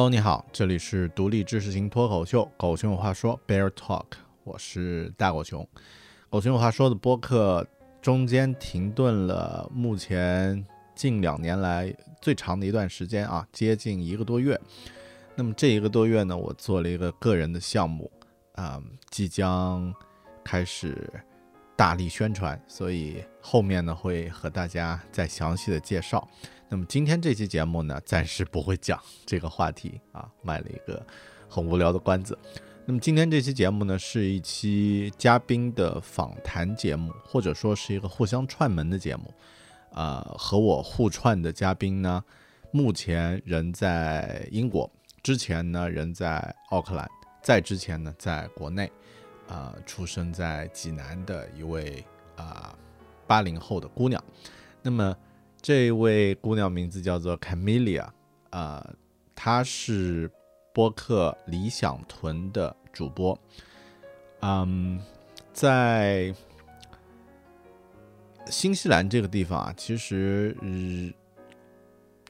Hello，你好，这里是独立知识型脱口秀《狗熊有话说》Bear Talk，我是大狗熊。狗熊有话说的播客中间停顿了，目前近两年来最长的一段时间啊，接近一个多月。那么这一个多月呢，我做了一个个人的项目啊，即将开始大力宣传，所以后面呢会和大家再详细的介绍。那么今天这期节目呢，暂时不会讲这个话题啊，卖了一个很无聊的关子。那么今天这期节目呢，是一期嘉宾的访谈节目，或者说是一个互相串门的节目。啊，和我互串的嘉宾呢，目前人在英国，之前呢人在奥克兰，在之前呢在国内，啊，出生在济南的一位啊八零后的姑娘。那么。这位姑娘名字叫做 Camelia，啊，她是播客理想屯的主播，嗯，在新西兰这个地方啊，其实嗯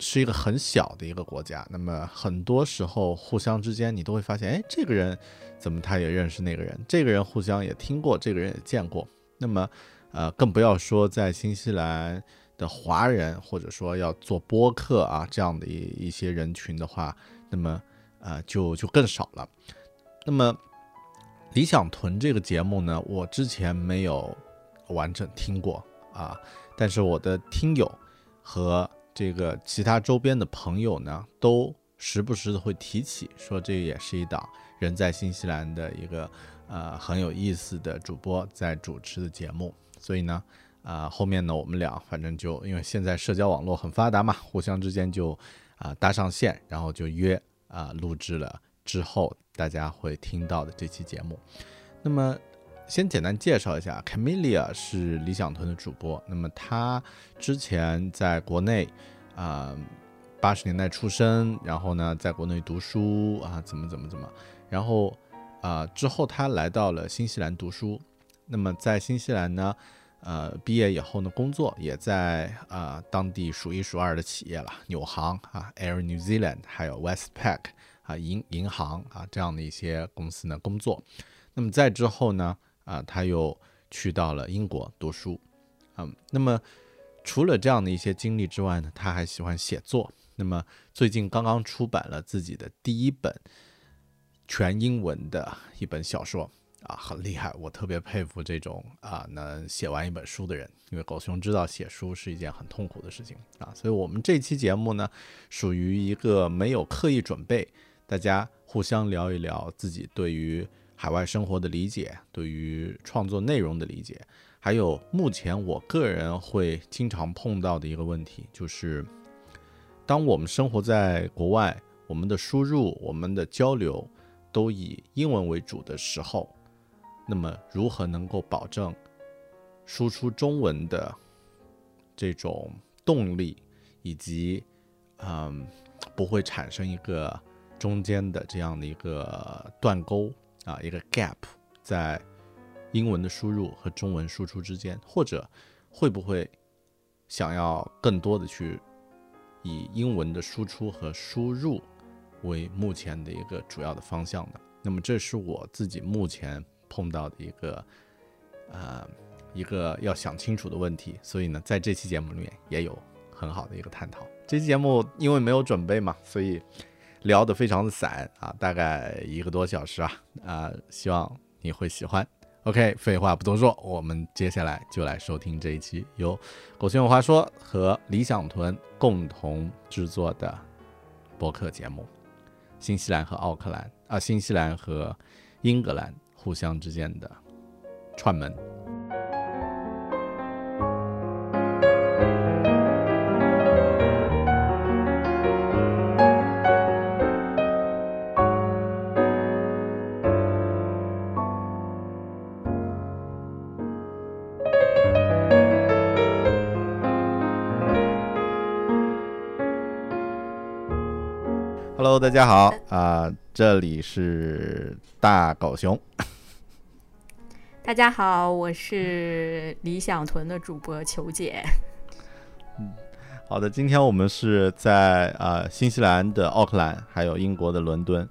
是一个很小的一个国家。那么很多时候，互相之间你都会发现，哎，这个人怎么他也认识那个人，这个人互相也听过，这个人也见过。那么，呃，更不要说在新西兰。的华人或者说要做播客啊这样的一一些人群的话，那么呃就就更少了。那么理想屯这个节目呢，我之前没有完整听过啊，但是我的听友和这个其他周边的朋友呢，都时不时的会提起，说这也是一档人在新西兰的一个呃很有意思的主播在主持的节目，所以呢。啊，后面呢，我们俩反正就因为现在社交网络很发达嘛，互相之间就啊搭上线，然后就约啊录制了之后大家会听到的这期节目。那么先简单介绍一下，Camelia 是理想屯的主播。那么他之前在国内啊八十年代出生，然后呢在国内读书啊怎么怎么怎么，然后啊之后他来到了新西兰读书。那么在新西兰呢？呃，毕业以后呢，工作也在啊当地数一数二的企业了，纽航啊，Air New Zealand，还有 Westpac 啊银银行啊这样的一些公司呢工作。那么在之后呢，啊他又去到了英国读书。嗯，那么除了这样的一些经历之外呢，他还喜欢写作。那么最近刚刚出版了自己的第一本全英文的一本小说。啊，很厉害！我特别佩服这种啊能写完一本书的人，因为狗熊知道写书是一件很痛苦的事情啊。所以，我们这期节目呢，属于一个没有刻意准备，大家互相聊一聊自己对于海外生活的理解，对于创作内容的理解，还有目前我个人会经常碰到的一个问题，就是当我们生活在国外，我们的输入、我们的交流都以英文为主的时候。那么，如何能够保证输出中文的这种动力，以及嗯，不会产生一个中间的这样的一个断钩啊，一个 gap 在英文的输入和中文输出之间，或者会不会想要更多的去以英文的输出和输入为目前的一个主要的方向呢？那么，这是我自己目前。碰到的一个，呃，一个要想清楚的问题，所以呢，在这期节目里面也有很好的一个探讨。这期节目因为没有准备嘛，所以聊得非常的散啊，大概一个多小时啊，啊，希望你会喜欢。OK，废话不多说，我们接下来就来收听这一期由狗熊有话说和理想屯共同制作的播客节目。新西兰和奥克兰啊，新西兰和英格兰互相之间的串门。Hello，大家好啊、这里是大狗熊。大家好，我是理想屯的主播球姐。好的，今天我们是在呃、新西兰的奥克兰，还有英国的伦敦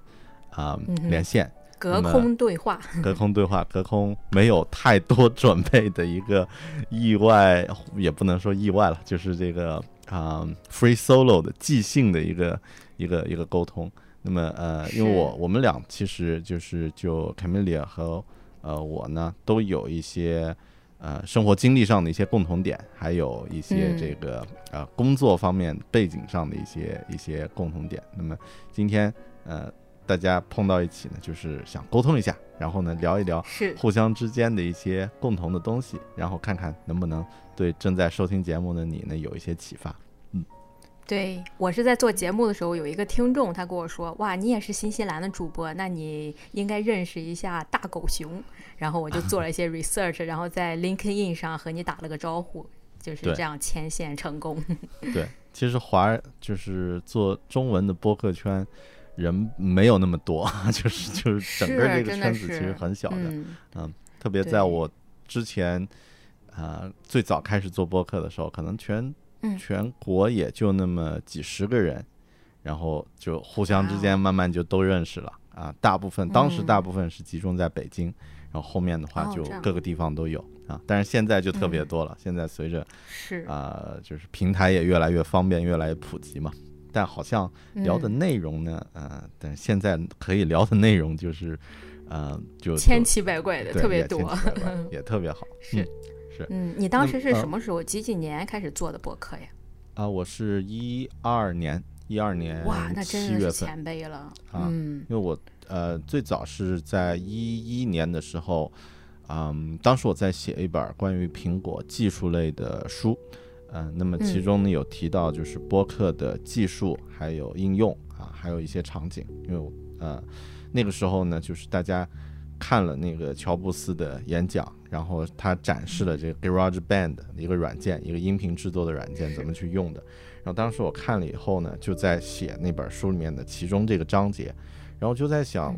啊、嗯连线隔空对话，隔空对话，隔空没有太多准备的一个意外，也不能说意外了，就是这个啊、free solo 的即兴的一个一个一个沟通。那么呃，因为我我们俩其实就是就 Camelia 和呃我呢都有一些呃生活经历上的一些共同点，还有一些嗯这个、呃工作方面背景上的一些一些共同点。那么今天呃大家碰到一起呢，就是想沟通一下，然后呢聊一聊是互相之间的一些共同的东西，然后看看能不能对正在收听节目的你呢有一些启发。对我是在做节目的时候，有一个听众他跟我说：“哇，你也是新西兰的主播，那你应该认识一下大狗熊。”然后我就做了一些 research，然后在 LinkedIn 上和你打了个招呼，就是这样牵线成功。对，其实华就是做中文的播客圈人没有那么多，就是就是整个这个圈子其实很小的，嗯，特别在我之前。呃，最早开始做播客的时候，可能全嗯全国也就那么几十个人，然后就互相之间慢慢就都认识了啊。大部分当时嗯大部分是集中在北京，然后后面的话就各个地方都有啊。但是现在就特别嗯多了，现在随着是啊、就是平台也越来越方便，越来越普及嘛。但好像聊的嗯内容呢，呃，但现在可以聊的内容就是，呃，就就千奇百怪的，特别多 也特别好。是嗯是嗯，你当时是什么时候、几几年开始做的博客呀？啊，我是一二年，一二年哇，那真的是前辈了。啊嗯因为我呃最早是在一一年的时候，嗯，当时我在写一本关于苹果技术类的书，嗯、那么其嗯中呢有提到就是播客的技术还有应用啊，还有一些场景，因为我呃那个时候呢就是大家看了那个乔布斯的演讲，然后他展示了这个 GarageBand 的一个软件，一个音频制作的软件怎么去用的。然后当时我看了以后呢，就在写那本书里面的其中这个章节，然后就在想，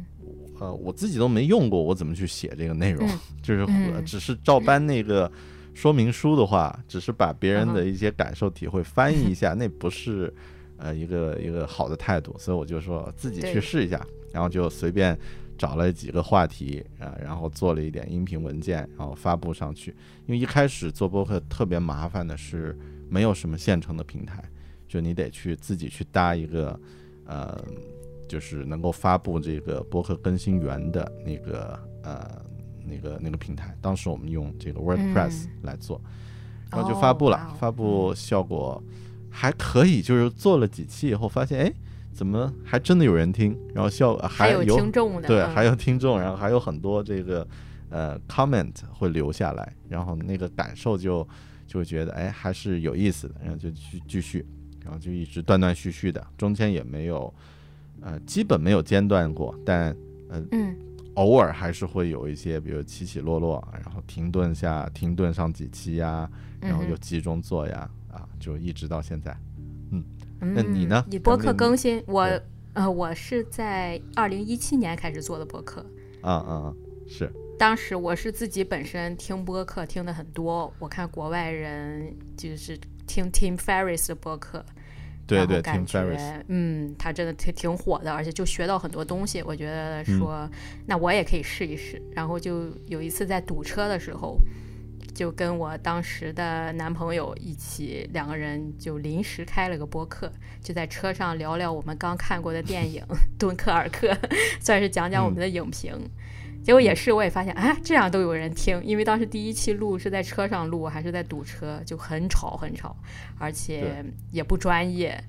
呃，我自己都没用过，我怎么去写这个内容？嗯 就是、只是照搬那个说明书的话，只是把别人的一些感受体会翻译一下，那不是呃一个一个好的态度，所以我就说自己去试一下，然后就随便。找了几个话题啊、然后做了一点音频文件，然后发布上去。因为一开始做播客特别麻烦的是，没有什么现成的平台，就你得去自己去搭一个，呃，就是能够发布这个播客更新源的那个呃那个那个平台。当时我们用这个 WordPress 来做，然后就发布了，发布效果还可以，就是做了几期以后发现，哎，怎么还真的有人听，然后效还有有听众的，对，嗯。还有听众，然后还有很多这个呃 comment 会留下来，然后那个感受就就会觉得哎还是有意思的，然后就继继续，然后就一直断断续续的，中间也没有呃基本没有间断过，但嗯。偶尔还是会有一些比如起起落落，然后停顿下停顿上几期呀，然后又集中做呀，啊就一直到现在。嗯，那你呢你播客更新，我呃我是在二零一七年开始做的播客。啊啊啊是当时我是自己本身听播客听的很多，我看国外人就是听 Tim Ferriss 的播客，对对，Tim Ferriss 觉嗯，他真的挺挺火的，而且就学到很多东西。我觉得嗯说，那我也可以试一试。然后就有一次在堵车的时候，就跟我当时的男朋友一起，两个人就临时开了个播客，就在车上聊聊我们刚看过的电影《敦刻尔克》，算是讲讲我们的影评。结果也是，我也发现，哎，这样都有人听，因为当时第一期录是在车上录，还是在堵车，就很吵很吵，而且也不专业。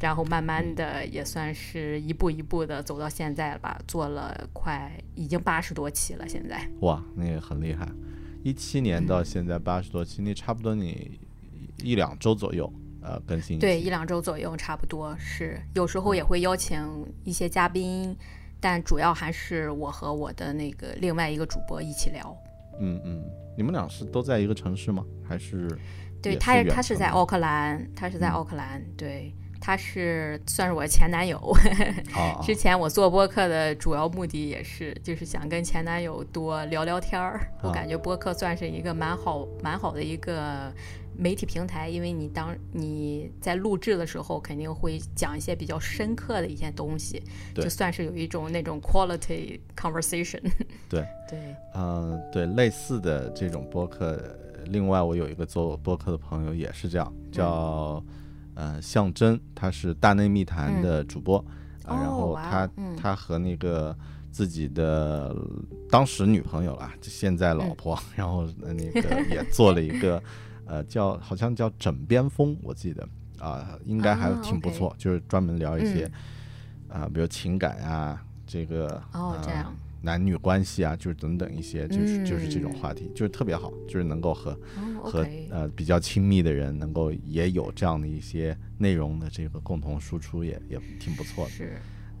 然后慢慢的也算是一步一步的走到现在了吧，做了快已经八十多期了，现在。哇，那个很厉害。一七年到现在八十多期，那差不多你一两周左右呃更新一对，一两周左右差不多是，有时候也会邀请一些嘉宾，但主要还是我和我的那个另外一个主播一起聊。嗯嗯，你们俩是都在一个城市吗？还是对，他他是在奥克兰，他是在嗯奥克兰，对，他是算是我前男友。啊啊之前我做播客的主要目的也是，就是想跟前男友多聊聊天儿。我啊感觉播客算是一个蛮好蛮好的一个媒体平台，因为你当你在录制的时候，肯定会讲一些比较深刻的一些东西，对就算是有一种那种 quality conversation。对对，嗯，对，类似的这种播客，呃另外我有一个做播客的朋友也是这样，叫呃象征，他是大内密谈的主播，啊，然后他嗯。他和那个自己的当时女朋友啦，就现在老嗯。婆，然后呃那个 也做了一个呃叫好像叫枕边风，我记得啊，应该还啊挺不错，就是专门聊一些嗯。啊，比如情感啊，这个呃哦这样男女关系啊，就是等等一些，就是就是这种嗯话题，就是特别好，就是能够和哦和呃比较亲密的人能够也有这样的一些内容的这个共同输出也，也挺不错的。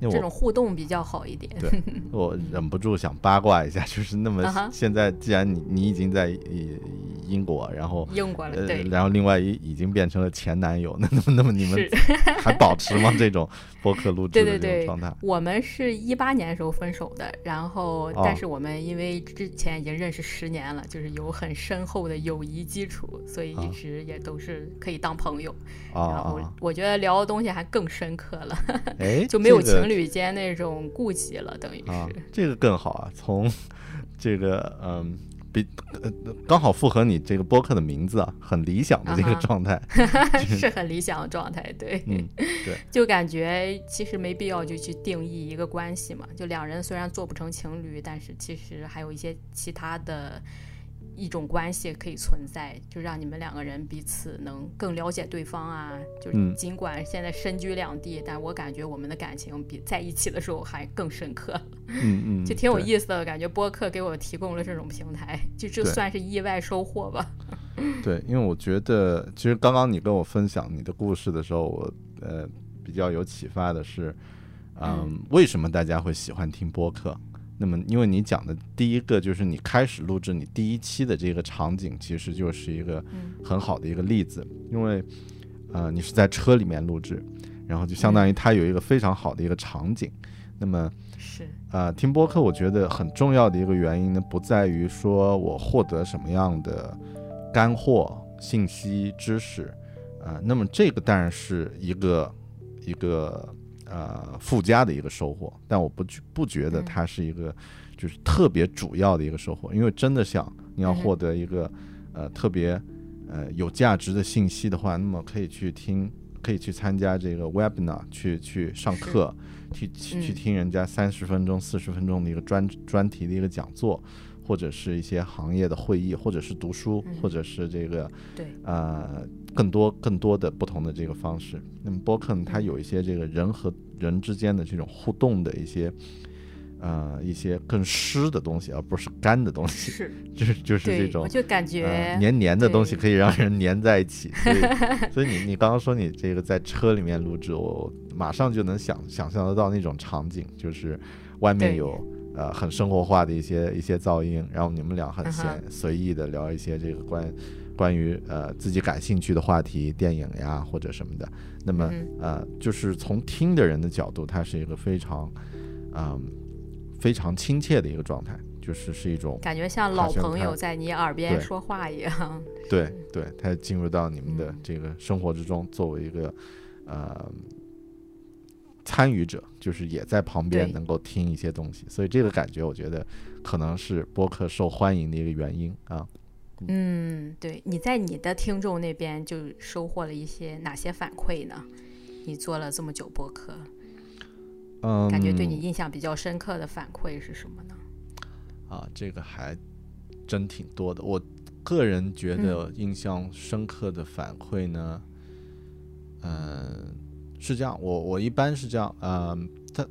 这种互动比较好一点。对我忍不住想八卦一下，就是那么现在既然你你已经在英英国，然后英国了，然后另外一已经变成了前男友，那那么那么你们是。还保持吗？这种 播客录制的对对对这种状态？，我们是一八年的时候分手的，然后哦但是我们因为之前已经认识十年了，就是有很深厚的友谊基础，所以啊一直也都是可以当朋友。啊然后啊，我觉得聊的东西还更深刻了，哎，就没有这个情侣间那种顾忌了，等于啊是。，这个更好啊！从这个嗯，比呃刚好符合你这个播客的名字啊，很理想的这个状态。是很理想的状态，对，嗯，就感觉其实没必要就去定义一个关系嘛，就两人虽然做不成情侣，但是其实还有一些其他的一种关系可以存在，就让你们两个人彼此能更了解对方啊。就是尽管现在身居两地，但我感觉我们的感情比在一起的时候还更深刻，嗯嗯，就挺有意思的。感觉播客给我提供了这种平台，就这算是意外收获吧。对，因为我觉得，其实刚刚你跟我分享你的故事的时候，我呃比较有启发的是，嗯，为什么大家会喜欢听播客？那么，因为你讲的第一个就是你开始录制你第一期的这个场景，其实就是一个嗯。很好的一个例子，因为呃你是在车里面录制，然后就相当于它有一个非常好的一个场景。那么是，呃，听播客我觉得很重要的一个原因呢，不在于说我获得什么样的干货、信息、知识，啊、那么这个当然是一个一个呃附加的一个收获，但我不觉不觉得嗯。它是一个就是特别主要的一个收获，因为真的想你要获得一个呃特别呃有价值的信息的话，那么可以去听，可以去参加这个 webinar，去去上课，去去去嗯。听人家三十分钟、四十分钟的一个专专题的一个讲座，或者是一些行业的会议，或者是读书，嗯。或者是这个对，呃更多更多的不同的这个方式。那么播客呢，它嗯有一些这个人和人之间的这种互动的一些呃一些更湿的东西，而不是干的东西，是，就是就是这，种我就感觉、呃黏黏的东西可以让人黏在一起，所以所以你你刚刚说你这个在车里面录制，我马上就能想想象得到那种场景，就是外面对。有呃很生活化的一些一些噪音，然后你们俩很闲嗯随意的聊一些这个关关于呃自己感兴趣的话题，电影呀或者什么的，那么嗯呃就是从听的人的角度，它是一个非常嗯、非常亲切的一个状态，就是是一种感觉像老朋友在你耳边说话一样。对。对，他进入到你们的嗯。这个生活之中，作为一个呃参与者，就是也在旁边能够听一些东西，所以这个感觉我觉得可能是播客受欢迎的一个原因啊。嗯，对，你在你的听众那边就收获了一些哪些反馈呢？你做了这么久播客，嗯，感觉对你印象比较深刻的反馈是什么呢？啊，这个还真挺多的。我个人觉嗯得印象深刻的反馈呢，嗯、是这样，我我一般是这样，嗯，他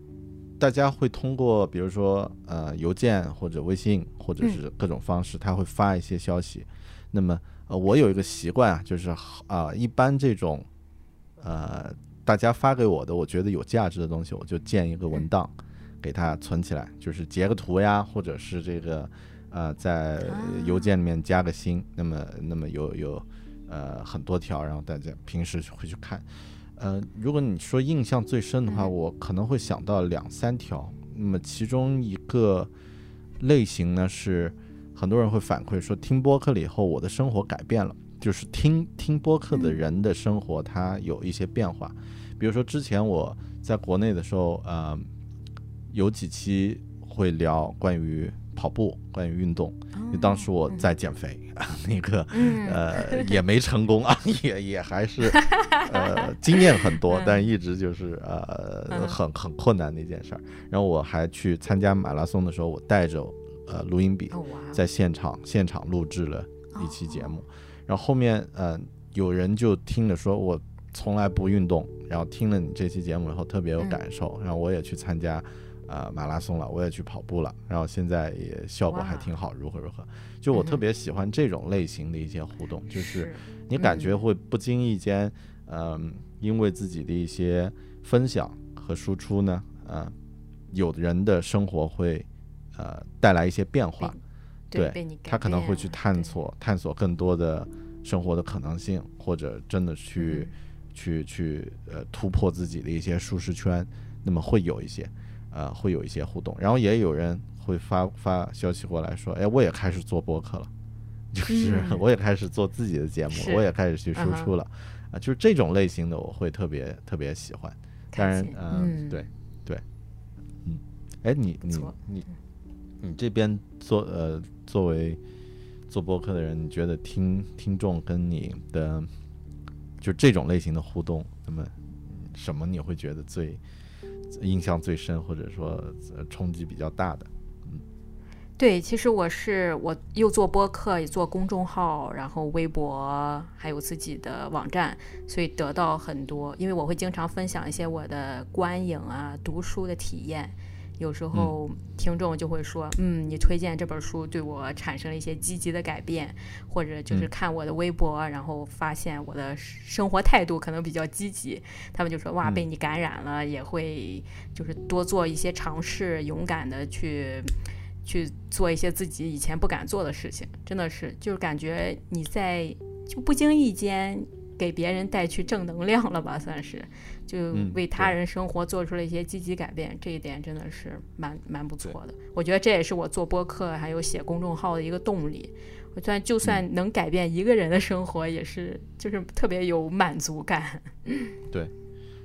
大家会通过比如说呃邮件或者微信或者是各种方式，他会发一些消息。那么呃，我有一个习惯啊，就是啊，一般这种呃大家发给我的，我觉得有价值的东西，我就建一个文档给它存起来，就是截个图呀，或者是这个呃在邮件里面加个星。那么那么有有呃很多条，然后大家平时会去看。呃，如果你说印象最深的话，我可能会想到两三条。那么其中一个类型呢，是很多人会反馈说，听播客了以后，我的生活改变了。就是听听播客的人的生活，它有一些变化。比如说之前我在国内的时候，呃，有几期会聊关于跑步、关于运动。因为当时我在减肥，那个呃也没成功啊，也 也还是 呃经验很多，但一直就是呃很很困难的一件事儿。然后我还去参加马拉松的时候，我带着呃录音笔在现场现场录制了一期节目。然后后面呃有人就听着说，我从来不运动，然后听了你这期节目以后特别有感受，然后我也去参加。呃，马拉松了，我也去跑步了，然后现在也效果还挺好，如何如何？就我特别喜欢这种类型的一些互动，就是你感觉会不经意间，嗯，因为自己的一些分享和输出呢，呃，有的人的生活会呃带来一些变化，对，他可能会去探索探索更多的生活的可能性，或者真的去去去呃突破自己的一些舒适圈，那么会有一些。呃，会有一些互动，然后也有人会发发消息过来说，哎，我也开始做播客了，就是 我也开始做自己的节目，我也开始去输出了，啊，就是这种类型的我会特别特别喜欢。当然，嗯，对对，嗯，哎，你你你你这边做呃作为做播客的人，你觉得听听众跟你的就这种类型的互动，那么什么你会觉得最？印象最深，或者说冲击比较大的，嗯，对，其实我是我又做播客，也做公众号，然后微博，还有自己的网站，所以得到很多，因为我会经常分享一些我的观影啊、读书的体验。有时候听众就会说：“嗯，你推荐这本书对我产生了一些积极的改变，或者就是看我的微博，然后发现我的生活态度可能比较积极。他们就说：哇，被你感染了，也会就是多做一些尝试，勇敢的去去做一些自己以前不敢做的事情。真的是，就是感觉你在就不经意间。”给别人带去正能量了吧，算是，就为他人生活做出了一些积极改变，这一点真的是蛮蛮不错的。我觉得这也是我做播客还有写公众号的一个动力。我算就算能改变一个人的生活，也是就是特别有满足感。对，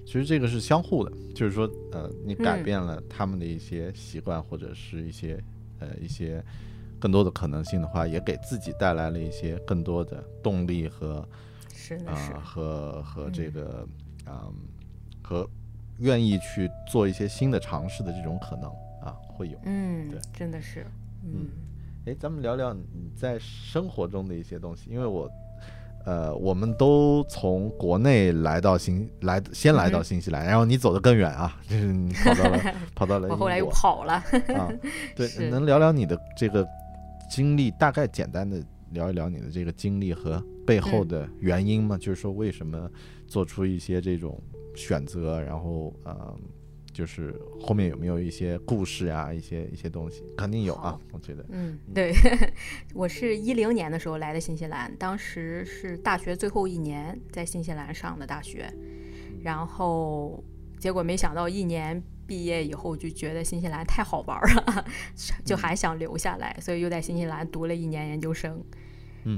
其实这个是相互的，就是说，呃，你改变了他们的一些习惯或者是一些呃一些更多的可能性的话，也给自己带来了一些更多的动力和。啊，和和这个，嗯，和愿意去做一些新的尝试的这种可能啊，会有，嗯，对，真的是，嗯，哎，咱们聊聊你在生活中的一些东西，因为我，呃，我们都从国内来到新来，先来到新西兰，然后你走得更远啊，就是你跑到了 跑到了，我后来又跑了。啊，对，能聊聊你的这个经历，大概简单的。聊一聊你的这个经历和背后的原因嘛，就是说为什么做出一些这种选择，然后呃，就是后面有没有一些故事啊，一些一些东西，肯定有啊，我觉得。嗯，对，我是一零年的时候来的新西兰，当时是大学最后一年在新西兰上的大学，然后结果没想到一年。毕业以后就觉得新西兰太好玩了，就还想留下来，所以又在新西兰读了一年研究生，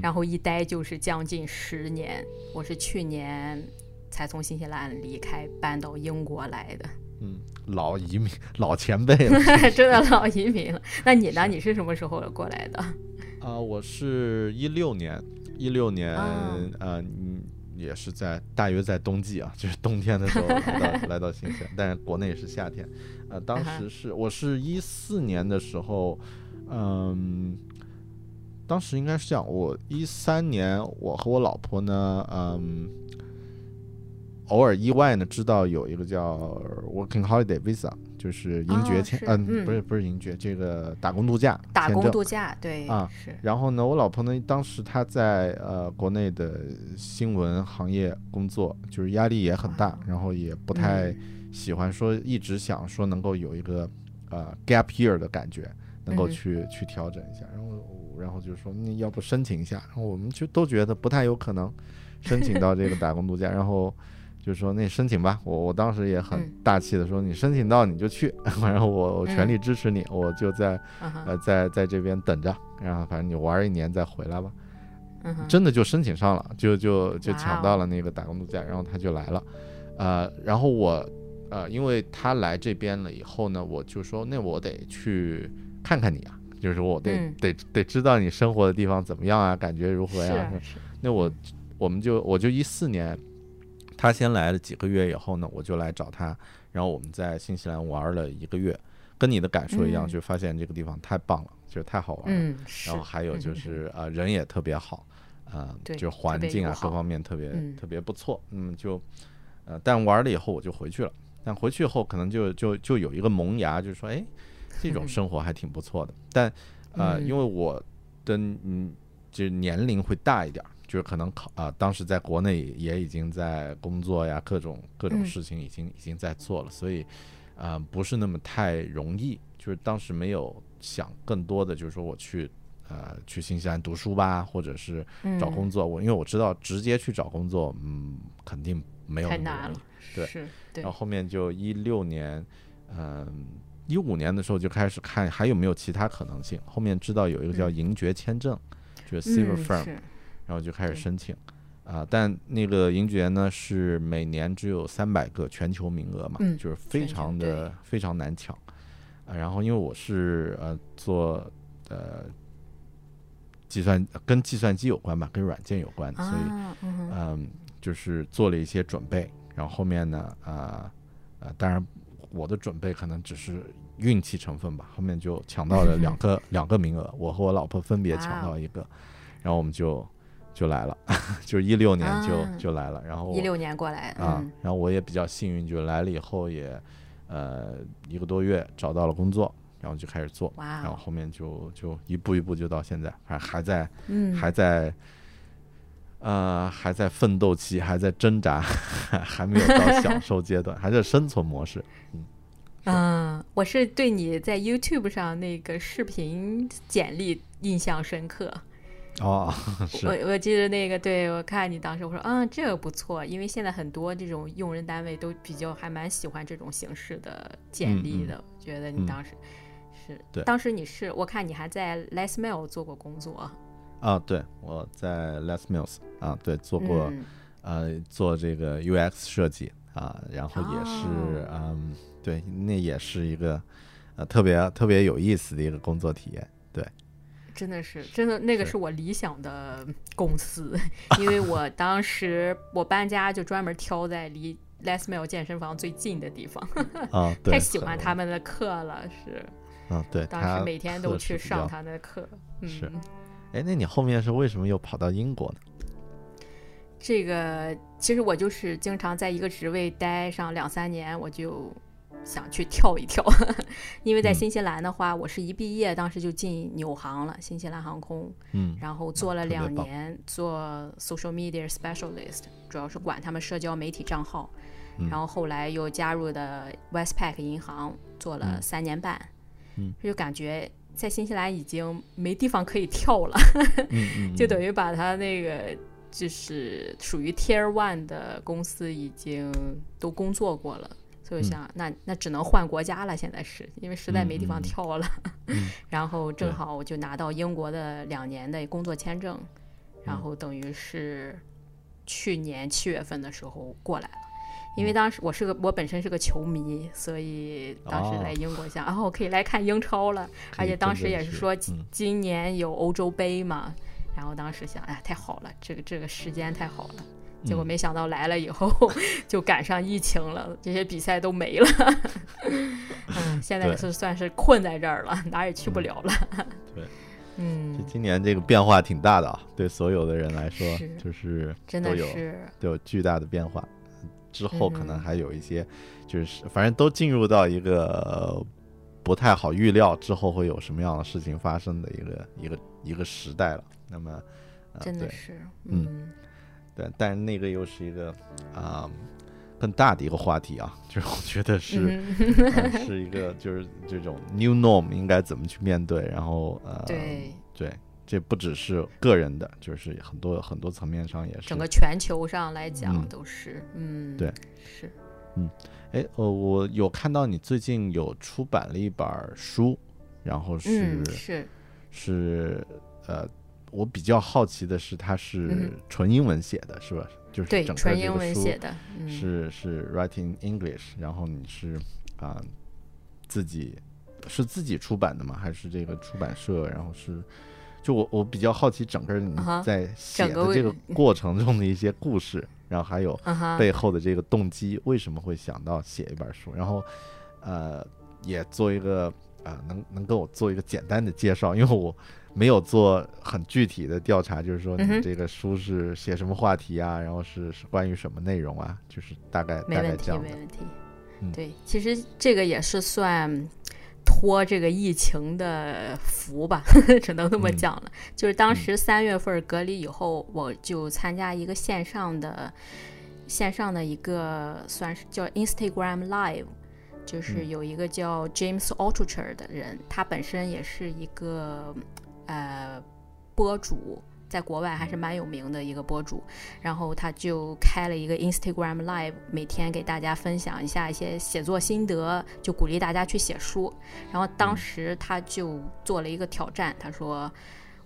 然后一待就是将近十年。我是去年才从新西兰离开，搬到英国来的。嗯，老移民，老前辈了，真的老移民了。那你呢？你是什么时候过来的？啊，我是一六年，一六年，呃，嗯。也是在大约在冬季啊，就是冬天的时候来到来到新西兰，但是国内是夏天。呃，当时是我是一四年的时候，嗯，当时应该是这样，我一三年我和我老婆呢，嗯，偶尔意外呢知道有一个叫 Working Holiday Visa，就是银爵签，是嗯，嗯。不是不是银爵，这个打工度假打工度假，对，啊是，然后呢，我老婆呢，当时她在呃国内的新闻行业工作，就是压力也很大哇，然后也不太嗯。喜欢说，一直想说能够有一个呃 gap year 的感觉，能够嗯去、去调整一下。然后然后就说那要不申请一下，然后我们就都觉得不太有可能申请到这个打工度假，然后。就说那申请吧，我我当时也很嗯。大气的说，你申请到你就去，然后我我全力支持你，我就在呃，在在这边等着，然后反正你玩一年再回来吧。嗯，真的就申请上了，就就就抢到了那个打工度假，然后他就来了，呃，然后我呃，因为他来这边了以后呢，我就说那我得去看看你啊，就是我得、嗯。得得知道你生活的地方怎么样啊，感觉如何呀？是啊是，那我我们就我就一四年，他先来了几个月以后呢，我就来找他，然后我们在新西兰玩了一个月，跟你的感受一样，嗯。就发现这个地方太棒了，就是太好玩了。然后还有就是呃人也特别好，呃对就环境啊各方面特别嗯。特别不错，嗯就呃但玩了以后我就回去了，但回去以后可能就就就有一个萌芽，就是说哎这种生活还挺不错的，但呃嗯因为我的嗯就是年龄会大一点儿。就是可能考啊、当时在国内也已经在工作呀，各种各种嗯事情已经、已经在做了，所以，呃，不是那么太容易。就是当时没有想更多的，就是说我去呃去新西兰读书吧，或者是找工作。我因为我知道直接去找工作，嗯，肯定没有太那么容易难了。，对，对然后，后面就一六年，嗯、一五年的时候就开始看还有没有其他可能性。后面知道有一个叫嗯银爵签证，就是 Silver 嗯 Firm，、是，然后就开始申请。啊、但那个银爵呢是每年只有三百个全球名额嘛，嗯就是非常的非常难抢。啊，然后因为我是呃做呃计算跟计算机有关吧，跟软件有关，所以啊，嗯就是做了一些准备，然后后面呢，呃呃，当然我的准备可能只是运气成分吧，后面就抢到了两 个两个名额，我和我老婆分别抢到一个，然后我们就就来了，就是一六年就、啊就来了，然后一六年过来，啊嗯，然后我也比较幸运，就来了以后也呃一个多月找到了工作，然后就开始做，然后后面就就一步一步就到现在，反正还在。嗯，还在，呃，还在奋斗期，还在挣扎，还没有到享受阶段，还在生存模式。嗯，嗯我是对你在 YouTube 上那个视频简历印象深刻。哦，是我我记得那个，对我看你当时我说，嗯，这个不错，因为现在很多这种用人单位都比较还蛮喜欢这种形式的简历的。我觉得你嗯当时是，对当时你是我看你还在 Les Mail 做过工作，啊，对，我在 Les Mills 啊，对，做过、嗯呃做这个 UX 设计啊，然后也是、哦嗯，对，那也是一个呃特别特别有意思的一个工作体验。对真的是，真的那个是是我理想的公司，因为我 当时我搬家就专门挑在离 Les Mail 健身房最近的地方，啊，对，太喜欢他们的课了，是嗯，对，当时每天都去上较他的课，嗯，是哎，那你后面是为什么又跑到英国呢？这个其实我就是经常在一个职位待上两三年，我就想去跳一跳，因为在嗯。新西兰的话，我是一毕业当时就进纽航了，新西兰航空，嗯。然后做了两年，做 social media specialist，主要是管他们社交媒体账号，嗯。然后后来又加入的 Westpac 银行，做了嗯。三年半，嗯。就感觉在新西兰已经没地方可以跳了。嗯嗯，就等于把他那个就是属于 Tier One 的公司已经都工作过了，所以我嗯想，那那只能换国家了。现在是因为实在没地方跳了，嗯 然后正好我就拿到英国的两年的工作签证，然嗯后等于是去年七月份的时候过来了。因嗯为当时我是个我本身是个球迷，所以当时哦来英国想，然后可以来看英超了。而且当时也是说今年有欧洲杯嘛，然后当时想，哎，太好了，这个这个时间太好了。结果嗯没想到来了以后就赶上疫情了，这些比赛都没了。嗯，现在对是算是困在这儿了，哪儿也去不了了。对，这嗯，今年这个变化挺大的啊，对所有的人来说是，就是真的是，都有巨大的变化。之后可能还有一些，就是反正都进入到一个不太好预料之后会有什么样的事情发生的一个一个一个时代了。那么，真的是，嗯，对，但是那个又是一个啊更大的一个话题啊，就是我觉得是是一个就是这种 new norm 应该怎么去面对，然后呃，对对。这不只是个人的，就是很多很多层面上也是。整个全球上来讲都是，嗯，对，是，嗯，哎，呃，我有看到你最近有出版了一本书，然后是是是，呃，我比较好奇的是，它是纯英文写的，是吧？就是对，纯英文写的，是是 writing English，然后你是啊自己是自己出版的吗？还是这个出版社？然后是。就我我比较好奇，整个你在写的这个过程中的一些故事，然后还有背后的这个动机，为什么会想到写一本书？然后，呃，也做一个呃，能能跟我做一个简单的介绍，因为我没有做很具体的调查，就是说你这个书是写什么话题啊？然后是是关于什么内容啊？就是大概大概这样。没问题，没问题。对，其实这个也是算。托这个疫情的福吧，只能这么讲了。就是当时三月份隔离以后，我就参加一个线上的线上的一个算是叫 Instagram Live，就是有一个叫 James Altucher 的人，他本身也是一个呃博主。在国外还是蛮有名的一个博主，然后他就开了一个 Instagram Live，每天给大家分享一下一些写作心得，就鼓励大家去写书。然后当时他就做了一个挑战，他说：“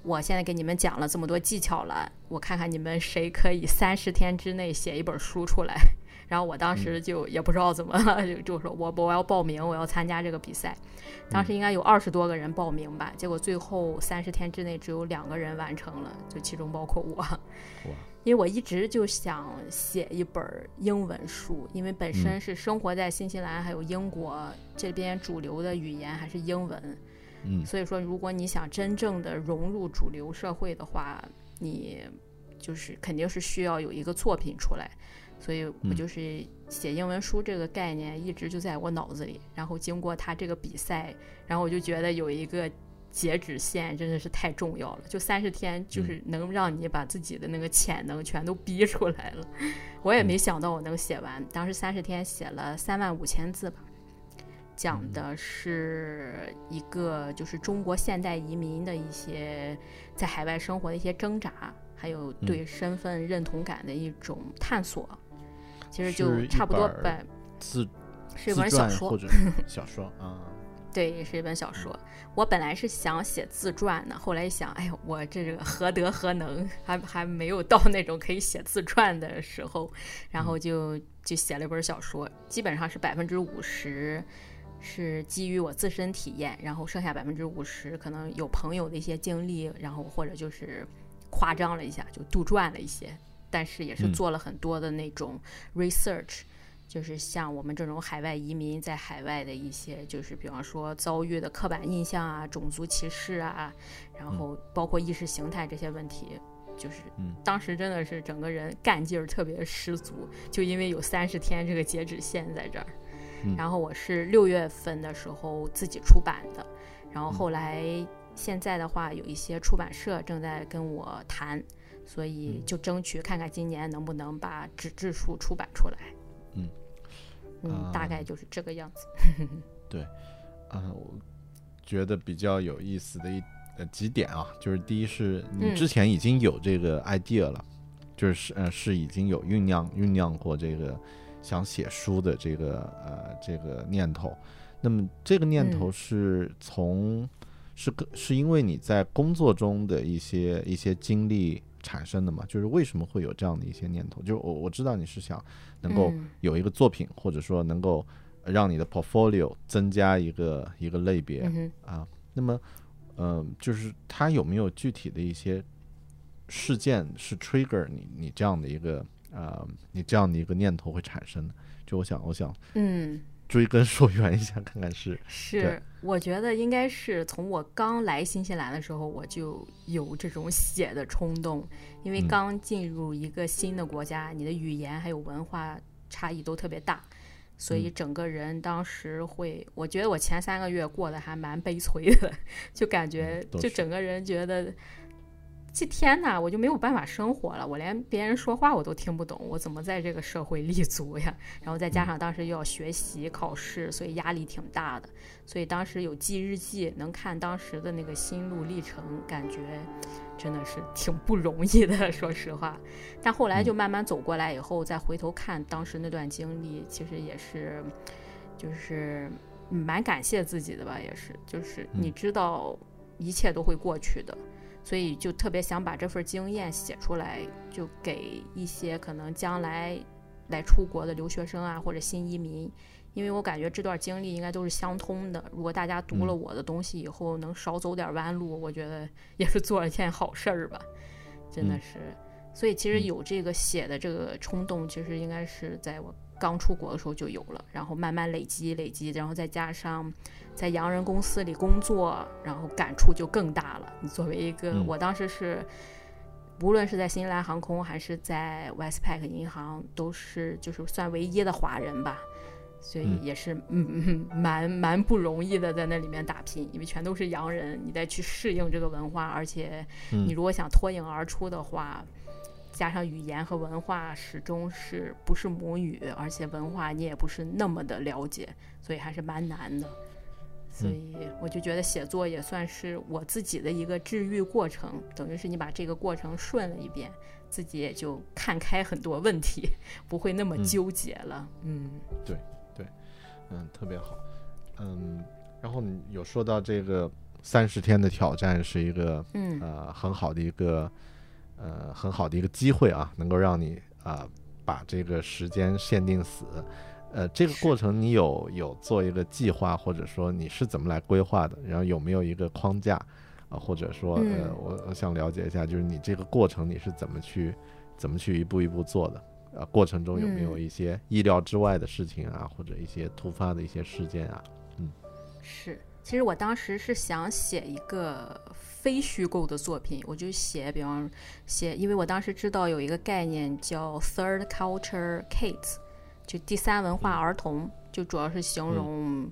我现在给你们讲了这么多技巧了，我看看你们谁可以三十天之内写一本书出来。”然后我当时就也不知道怎么，就就说我我要报名，我要参加这个比赛。当时应该有二十多个人报名吧，结果最后三十天之内只有两个人完成了，就其中包括我。因为我一直就想写一本英文书，因为本身是生活在新西兰还有英国这边，主流的语言还是英文。嗯，所以说如果你想真正的融入主流社会的话，你就是肯定是需要有一个作品出来。所以我就是写英文书这个概念一直就在我脑子里，然后经过他这个比赛，然后我就觉得有一个截止线真的是太重要了，就三十天就是能让你把自己的那个潜能全都逼出来了。我也没想到我能写完，当时三十天写了三万五千字吧，讲的是一个就是中国现代移民的一些在海外生活的一些挣扎，还有对身份认同感的一种探索。其实就差不多百自是一本小说或者 小说啊，对，也是一本小说。我本来是想写自传的，后来一想，哎呦，我这个何德何能，还还没有到那种可以写自传的时候，然后就就写了一本小说，基本上是百分之五十是基于我自身体验，然后剩下百分之五十可能有朋友的一些经历，然后或者就是夸张了一下，就杜撰了一些。但是也是做了很多的那种 research，就是像我们这种海外移民在海外的一些，就是比方说遭遇的刻板印象啊、种族歧视啊，然后包括意识形态这些问题，就是当时真的是整个人干劲儿特别十足，就因为有三十天这个截止线在这儿。然后我是六月份的时候自己出版的，然后后来现在的话有一些出版社正在跟我谈。所以就争取看看今年能不能把纸质书出版出来。嗯，嗯，大概就是这个样子。对，啊，我觉得比较有意思的一呃几点啊，就是第一是你之前已经有这个 idea 了，就是呃是已经有酝酿酝酿过这个想写书的这个呃这个念头。那么这个念头是从是是因为你在工作中的一些一些经历。产生的嘛，就是为什么会有这样的一些念头？就是我我知道你是想能够有一个作品，或者说能够让你的 portfolio 增加一个一个类别啊。那么，嗯，就是它有没有具体的一些事件是 trigger 你你这样的一个呃你这样的一个念头会产生的？就我想我想嗯。追根溯源一下，看看是是，我觉得应该是从我刚来新西兰的时候，我就有这种写的冲动，因为刚进入一个新的国家，你的语言还有文化差异都特别大，所以整个人当时会，我觉得我前三个月过得还蛮悲催的，就感觉就整个人觉得。这天呐，我就没有办法生活了，我连别人说话我都听不懂，我怎么在这个社会立足呀？然后再加上当时又要学习考试，所以压力挺大的。所以当时有记日记，能看当时的那个心路历程，感觉真的是挺不容易的，说实话。但后来就慢慢走过来以后，再回头看当时那段经历，其实也是，就是蛮感谢自己的吧，也是，就是你知道一切都会过去的。所以就特别想把这份经验写出来，就给一些可能将来来出国的留学生啊，或者新移民，因为我感觉这段经历应该都是相通的。如果大家读了我的东西以后能少走点弯路，我觉得也是做了一件好事儿吧，真的是。所以其实有这个写的这个冲动，其实应该是在我刚出国的时候就有了，然后慢慢累积累积，然后再加上。在洋人公司里工作，然后感触就更大了。你作为一个，我当时是，无论是在新西兰航空还是在 Westpac 银行，都是就是算唯一的华人吧，所以也是嗯嗯蛮蛮不容易的，在那里面打拼，因为全都是洋人，你再去适应这个文化，而且你如果想脱颖而出的话，加上语言和文化始终是不是母语，而且文化你也不是那么的了解，所以还是蛮难的。所以我就觉得写作也算是我自己的一个治愈过程，等于是你把这个过程顺了一遍，自己也就看开很多问题，不会那么纠结了。嗯，对对，嗯，特别好。嗯，然后你有说到这个三十天的挑战是一个嗯呃很好的一个呃很好的一个机会啊，能够让你啊把这个时间限定死。呃，这个过程你有有做一个计划，或者说你是怎么来规划的？然后有没有一个框架啊？或者说，呃，我我想了解一下，就是你这个过程你是怎么去怎么去一步一步做的？呃，过程中有没有一些意料之外的事情啊，或者一些突发的一些事件啊？嗯，是，其实我当时是想写一个非虚构的作品，我就写，比方写，因为我当时知道有一个概念叫 Third Culture Kids。就第三文化儿童，就主要是形容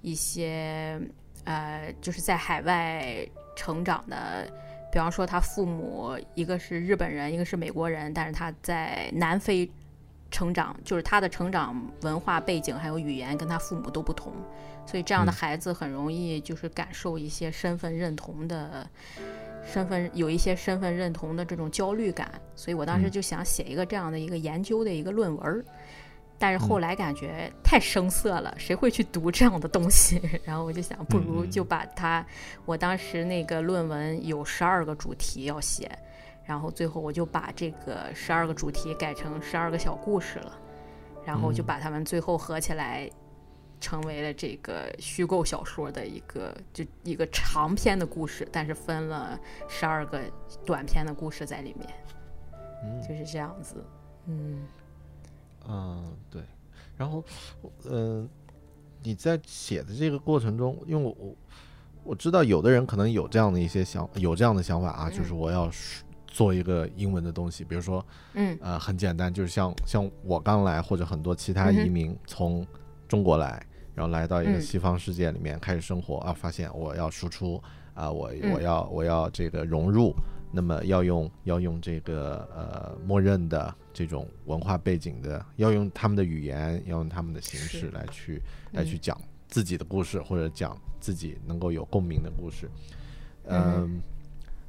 一些呃，就是在海外成长的，比方说他父母一个是日本人，一个是美国人，但是他在南非成长，就是他的成长文化背景还有语言跟他父母都不同，所以这样的孩子很容易就是感受一些身份认同的身份，有一些身份认同的这种焦虑感，所以我当时就想写一个这样的一个研究的一个论文。但是后来感觉太生涩了，谁会去读这样的东西？然后我就想，不如就把它，我当时那个论文有十二个主题要写，然后最后我就把这个十二个主题改成十二个小故事了，然后就把它们最后合起来，成为了这个虚构小说的一个就一个长篇的故事，但是分了十二个短篇的故事在里面，嗯。就是这样子，嗯。嗯，对，然后，嗯，你在写的这个过程中，因为我我我知道有的人可能有这样的一些想有这样的想法啊，就是我要做一个英文的东西，比如说，嗯，呃，很简单，就是像像我刚来或者很多其他移民从中国来，然后来到一个西方世界里面开始生活啊，发现我要输出啊，我我要我要这个融入。那么要用要用这个呃默认的这种文化背景的，要用他们的语言，要用他们的形式来去来去讲自己的故事，或者讲自己能够有共鸣的故事。嗯，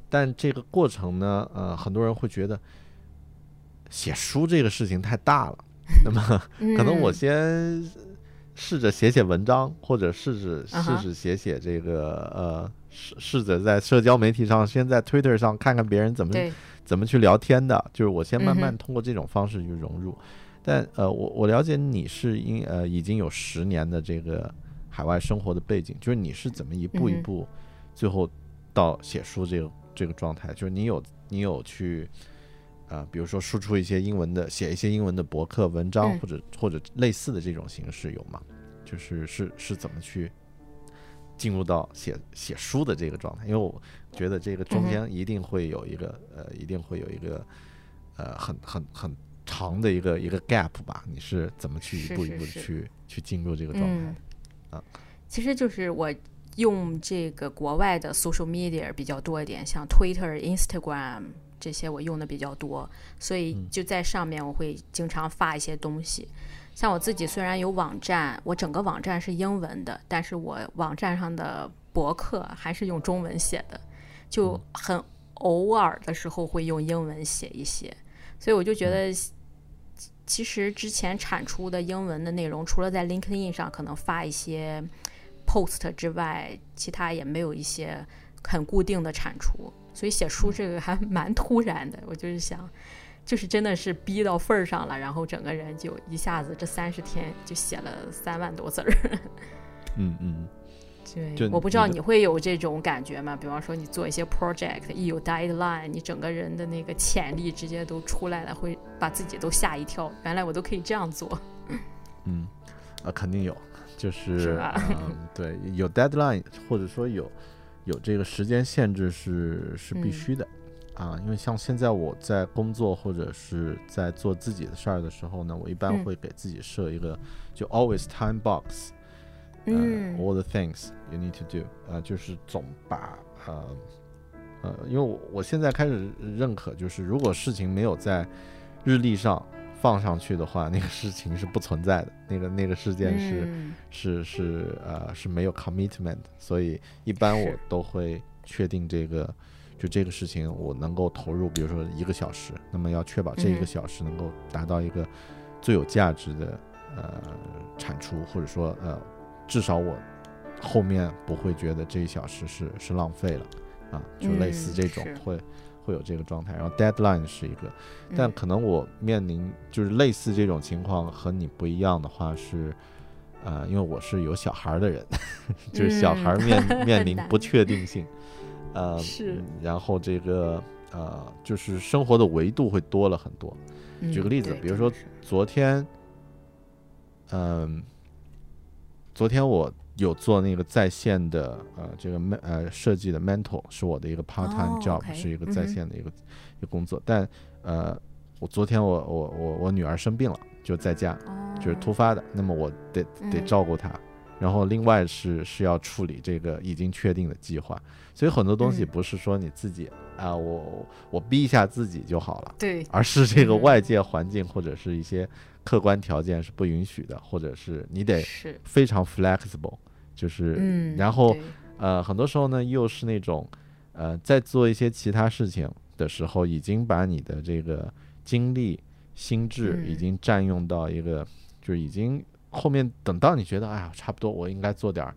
但这个过程呢，呃，很多人会觉得写书这个事情太大了。那么可能我先试着写写文章，或者试试试试写写这个呃。试试着在社交媒体上，先在 Twitter 上看看别人怎么怎么去聊天的，就是我先慢慢通过这种方式去融入。但呃，我我了解你是因呃已经有十年的这个海外生活的背景，就是你是怎么一步一步最后到写书这个这个状态？就是你有你有去啊，比如说输出一些英文的，写一些英文的博客文章，或者或者类似的这种形式有吗？就是是是怎么去？进入到写写书的这个状态，因为我觉得这个中间一定会有一个呃，一定会有一个呃很很很长的一个一个 gap 吧？你是怎么去一步一步的去去进入这个状态嗯啊？，其实就是我用这个国外的 social media 比较多一点，像 Twitter、Instagram 这些我用的比较多，所以嗯就在上面我会经常发一些东西。像我自己虽然有网站，我整个网站是英文的，但是我网站上的博客还是用中文写的，就很偶尔的时候会用英文写一些，所以我就觉得。其实之前产出的英文的内容，除了在 LinkedIn 上可能发一些 post 之外，其他也没有一些很固定的产出。所以写书这个还 蛮突然的，我就是想，就是真的是逼到份儿上了，然后整个人就一下子这三十天就写了三万多字儿。嗯嗯，对，我不知道你会有这种感觉吗？比方说你做一些 project，一有 deadline，你整个人的那个潜力直接都出来了，会把自己都吓一跳。原来我都可以这样做。嗯，啊，肯定有，就是是吧嗯，对，有 deadline 或者说有有这个时间限制是是必嗯。须的、啊，因为像现在我在工作或者是在做自己的事儿的时候呢，我一般嗯。会给自己设一个就 always time box，呃、嗯。all the things you need to do，啊，就是总把呃呃，因为我我现在开始认可，就是如果事情没有在日历上放上去的话，那个事情是不存在的，那个那个事件是、嗯。是是呃是没有 commitment，所以一般我都会确定这个。就这个事情，我能够投入，比如说一个小时，那么要确保这一个嗯。小时能够达到一个最有价值的呃产出，或者说呃至少我后面不会觉得这一小时是是浪费了。啊，就类似嗯这种是。会、会有这个状态。然后 deadline 是一个，但嗯可能我面临就是类似这种情况和你不一样的话是，呃，因为我是有小孩儿的人，就是小孩儿面、嗯面临不确定性，呃，是嗯然后这个呃，就是生活的维度会多了很多。举个嗯例子对比如说昨天，嗯、昨天我有做那个在线的呃这个呃设计的 mentor 是我的一个 part time 哦 job，、是一个在线的一个、一个工作，但呃我昨天我我我我女儿生病了，就在家，就是突哦发的，那么我得得嗯照顾她，然后另外是是要处理这个已经确定的计划，所以很多东西嗯。不是说你自己啊、我我逼一下自己就好了。对而是这个嗯。外界环境或者是一些客观条件是不允许的，或者是你得是。非常 flexible，就是，嗯，然后呃，很多时候呢又是那种呃，在做一些其他事情的时候，已经把你的这个精力、心智已嗯经占用到一个，就是已经后面等到你觉得哎呀，差不多我应该做点儿。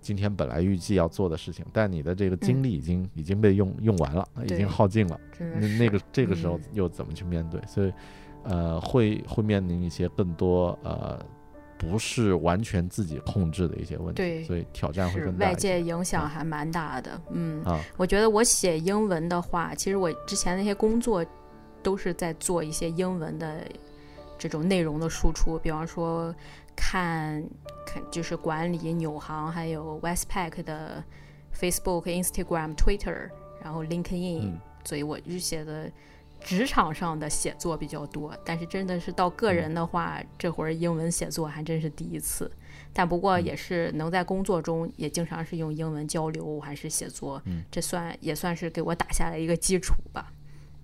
今天本来预计要做的事情，但你的这个精嗯力已经、已经被用用完了，已经耗尽了。那那个这个时候嗯又怎么去面对？所以，呃，会会面临一些更多呃不是完全自己控制的一些问题，对所以挑战会是更大。外界影响啊还蛮大的，嗯，啊，我觉得我写英文的话，其实我之前那些工作都是在做一些英文的这种内容的输出，比方说看看就是管理纽航还有 Westpac 的 Facebook、Instagram、Twitter，然后 LinkedIn，、嗯所以我就写的职场上的写作比较多，但是真的是到个人的话，这会儿英文写作还真是第一次。但不过嗯也是能在工作中也经常是用英文交流还是写作，嗯这算也算是给我打下了一个基础吧。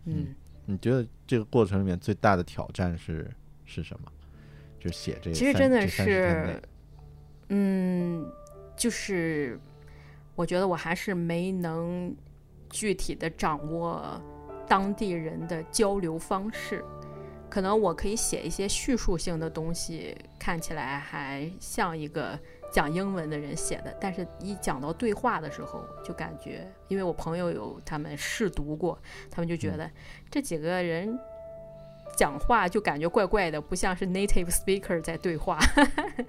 嗯，你觉得这个过程里面最大的挑战是是什么？就写这其实真的三这30天内是，嗯，就是我觉得我还是没能具体的掌握当地人的交流方式。可能我可以写一些叙述性的东西，看起来还像一个讲英文的人写的，但是一讲到对话的时候，就感觉，因为我朋友有他们试读过，他们就觉得这几个人讲话就感觉怪怪的，不像是 native speaker 在对话，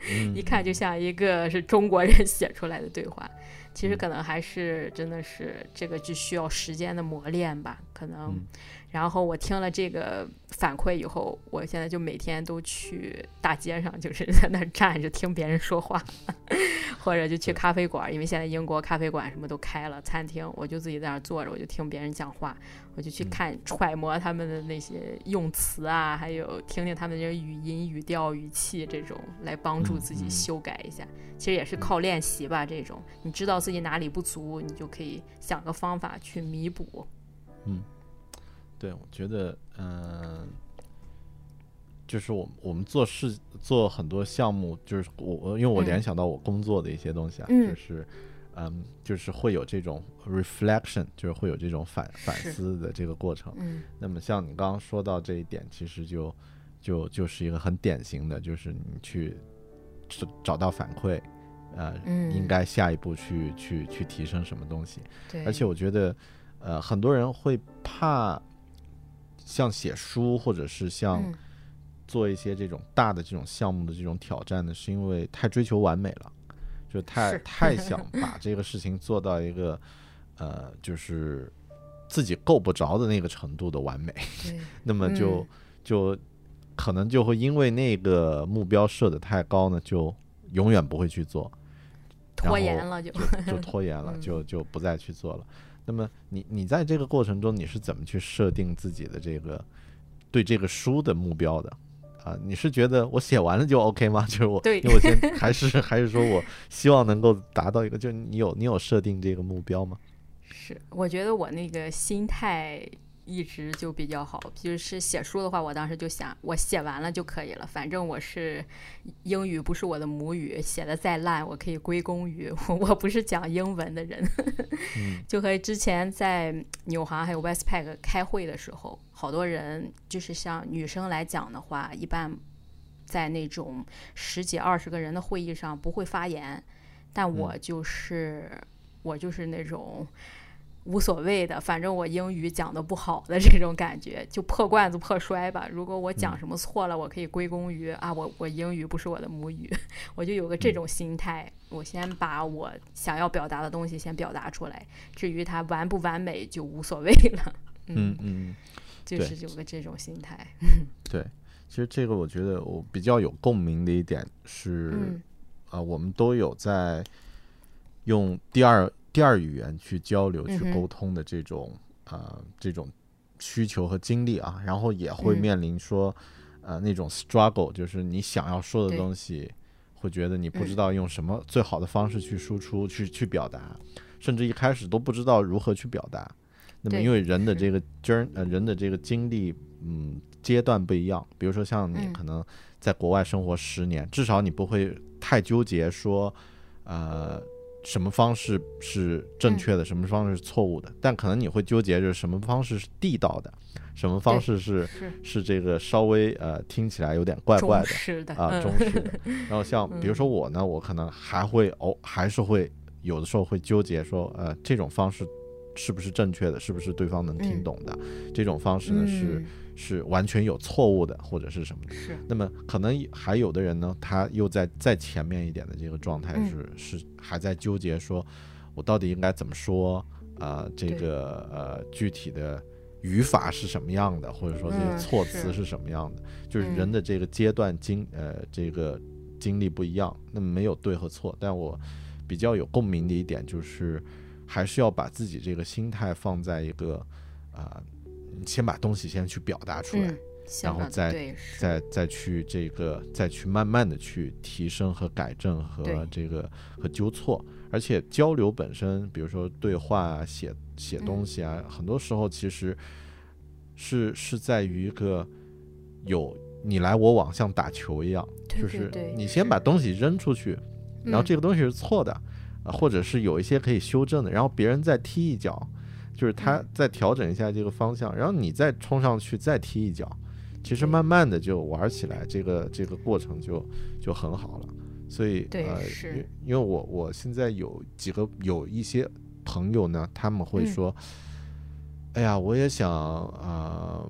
嗯 一看就像一个是中国人写出来的对话。其实嗯。可能还是真的是这个就需要时间的磨练吧，可能嗯。然后我听了这个反馈以后，我现在就每天都去大街上，就是在那儿站着听别人说话，或者就去咖啡馆，因为现在英国咖啡馆什么都开了，餐厅我就自己在那儿坐着，我就听别人讲话，我就去看揣摩他们的那些用词啊，还有听听他们这语音、语调、语气这种，来帮助自己修改一下。其实也是靠练习吧，这种你知道自己哪里不足，你就可以想个方法去弥补。嗯。对，我觉得，嗯，就是我我们做事做很多项目，就是我我因为我联想到我工作的一些东西啊，就是，嗯，就是会有这种 reflection，就是会有这种反反思的这个过程。嗯，那么像你刚刚说到这一点，其实就就就是一个很典型的，就是你去找到反馈，呃，应该下一步去去去提升什么东西。对，而且我觉得，呃，很多人会怕。像写书，或者是像做一些这种大的这种项目的这种挑战呢，是因为太追求完美了，就太太想把这个事情做到一个呃，就是自己够不着的那个程度的完美。那么就就可能就会因为那个目标设的太高呢，就永远不会去做，拖延了就就拖延了，就就不再去做了。那么你你在这个过程中你是怎么去设定自己的这个对这个书的目标的啊？你是觉得我写完了就 OK 吗？就是我，因为我先还是还是说我希望能够达到一个，就你有你有设定这个目标吗？是，我觉得我那个心态。一直就比较好，就是写书的话，我当时就想，我写完了就可以了。反正我是英语不是我的母语，写的再烂，我可以归功于我，我不是讲英文的人。就和之前在纽航还有 Westpac 开会的时候，好多人就是像女生来讲的话，一般在那种十几二十个人的会议上不会发言，但我就是我就是那种。无所谓的，反正我英语讲的不好的这种感觉，就破罐子破摔吧。如果我讲什么错了，我可以归功于啊，我我英语不是我的母语，我就有个这种心态。我先把我想要表达的东西先表达出来，至于它完不完美就无所谓了。嗯嗯，就是有个这种心态。对，其实这个我觉得我比较有共鸣的一点是，啊，我们都有在用第二。第二语言去交流、去沟通的这种呃这种需求和经历啊，然后也会面临说呃那种 struggle，就是你想要说的东西，会觉得你不知道用什么最好的方式去输出、去去表达，甚至一开始都不知道如何去表达。那么因为人的这个 jour 呃人的这个经历嗯阶段不一样，比如说像你可能在国外生活十年，至少你不会太纠结说呃。什么方式是正确的，什么方式是错误的？但可能你会纠结着什么方式是地道的，什么方式是是这个稍微呃听起来有点怪怪的啊，中式的。然后像 比如说我呢，我可能还会哦，还是会有的时候会纠结说，呃，这种方式是不是正确的，是不是对方能听懂的？这种方式呢是。是完全有错误的，或者是什么的。是。那么可能还有的人呢，他又在再前面一点的这个状态是是还在纠结，说我到底应该怎么说？呃，这个呃具体的语法是什么样的，或者说这个措辞是什么样的？就是人的这个阶段经呃这个经历不一样，那么没有对和错。但我比较有共鸣的一点就是，还是要把自己这个心态放在一个啊。先把东西先去表达出来，然后再再再去这个再去慢慢的去提升和改正和这个和纠错，而且交流本身，比如说对话啊、写写东西啊，很多时候其实是是在于一个有你来我往，像打球一样，就是你先把东西扔出去，然后这个东西是错的啊，或者是有一些可以修正的，然后别人再踢一脚。就是他再调整一下这个方向，然后你再冲上去再踢一脚，其实慢慢的就玩起来，这个这个过程就就很好了。所以呃，因。为我我现在有几个有一些朋友呢，他们会说，哎呀，我也想啊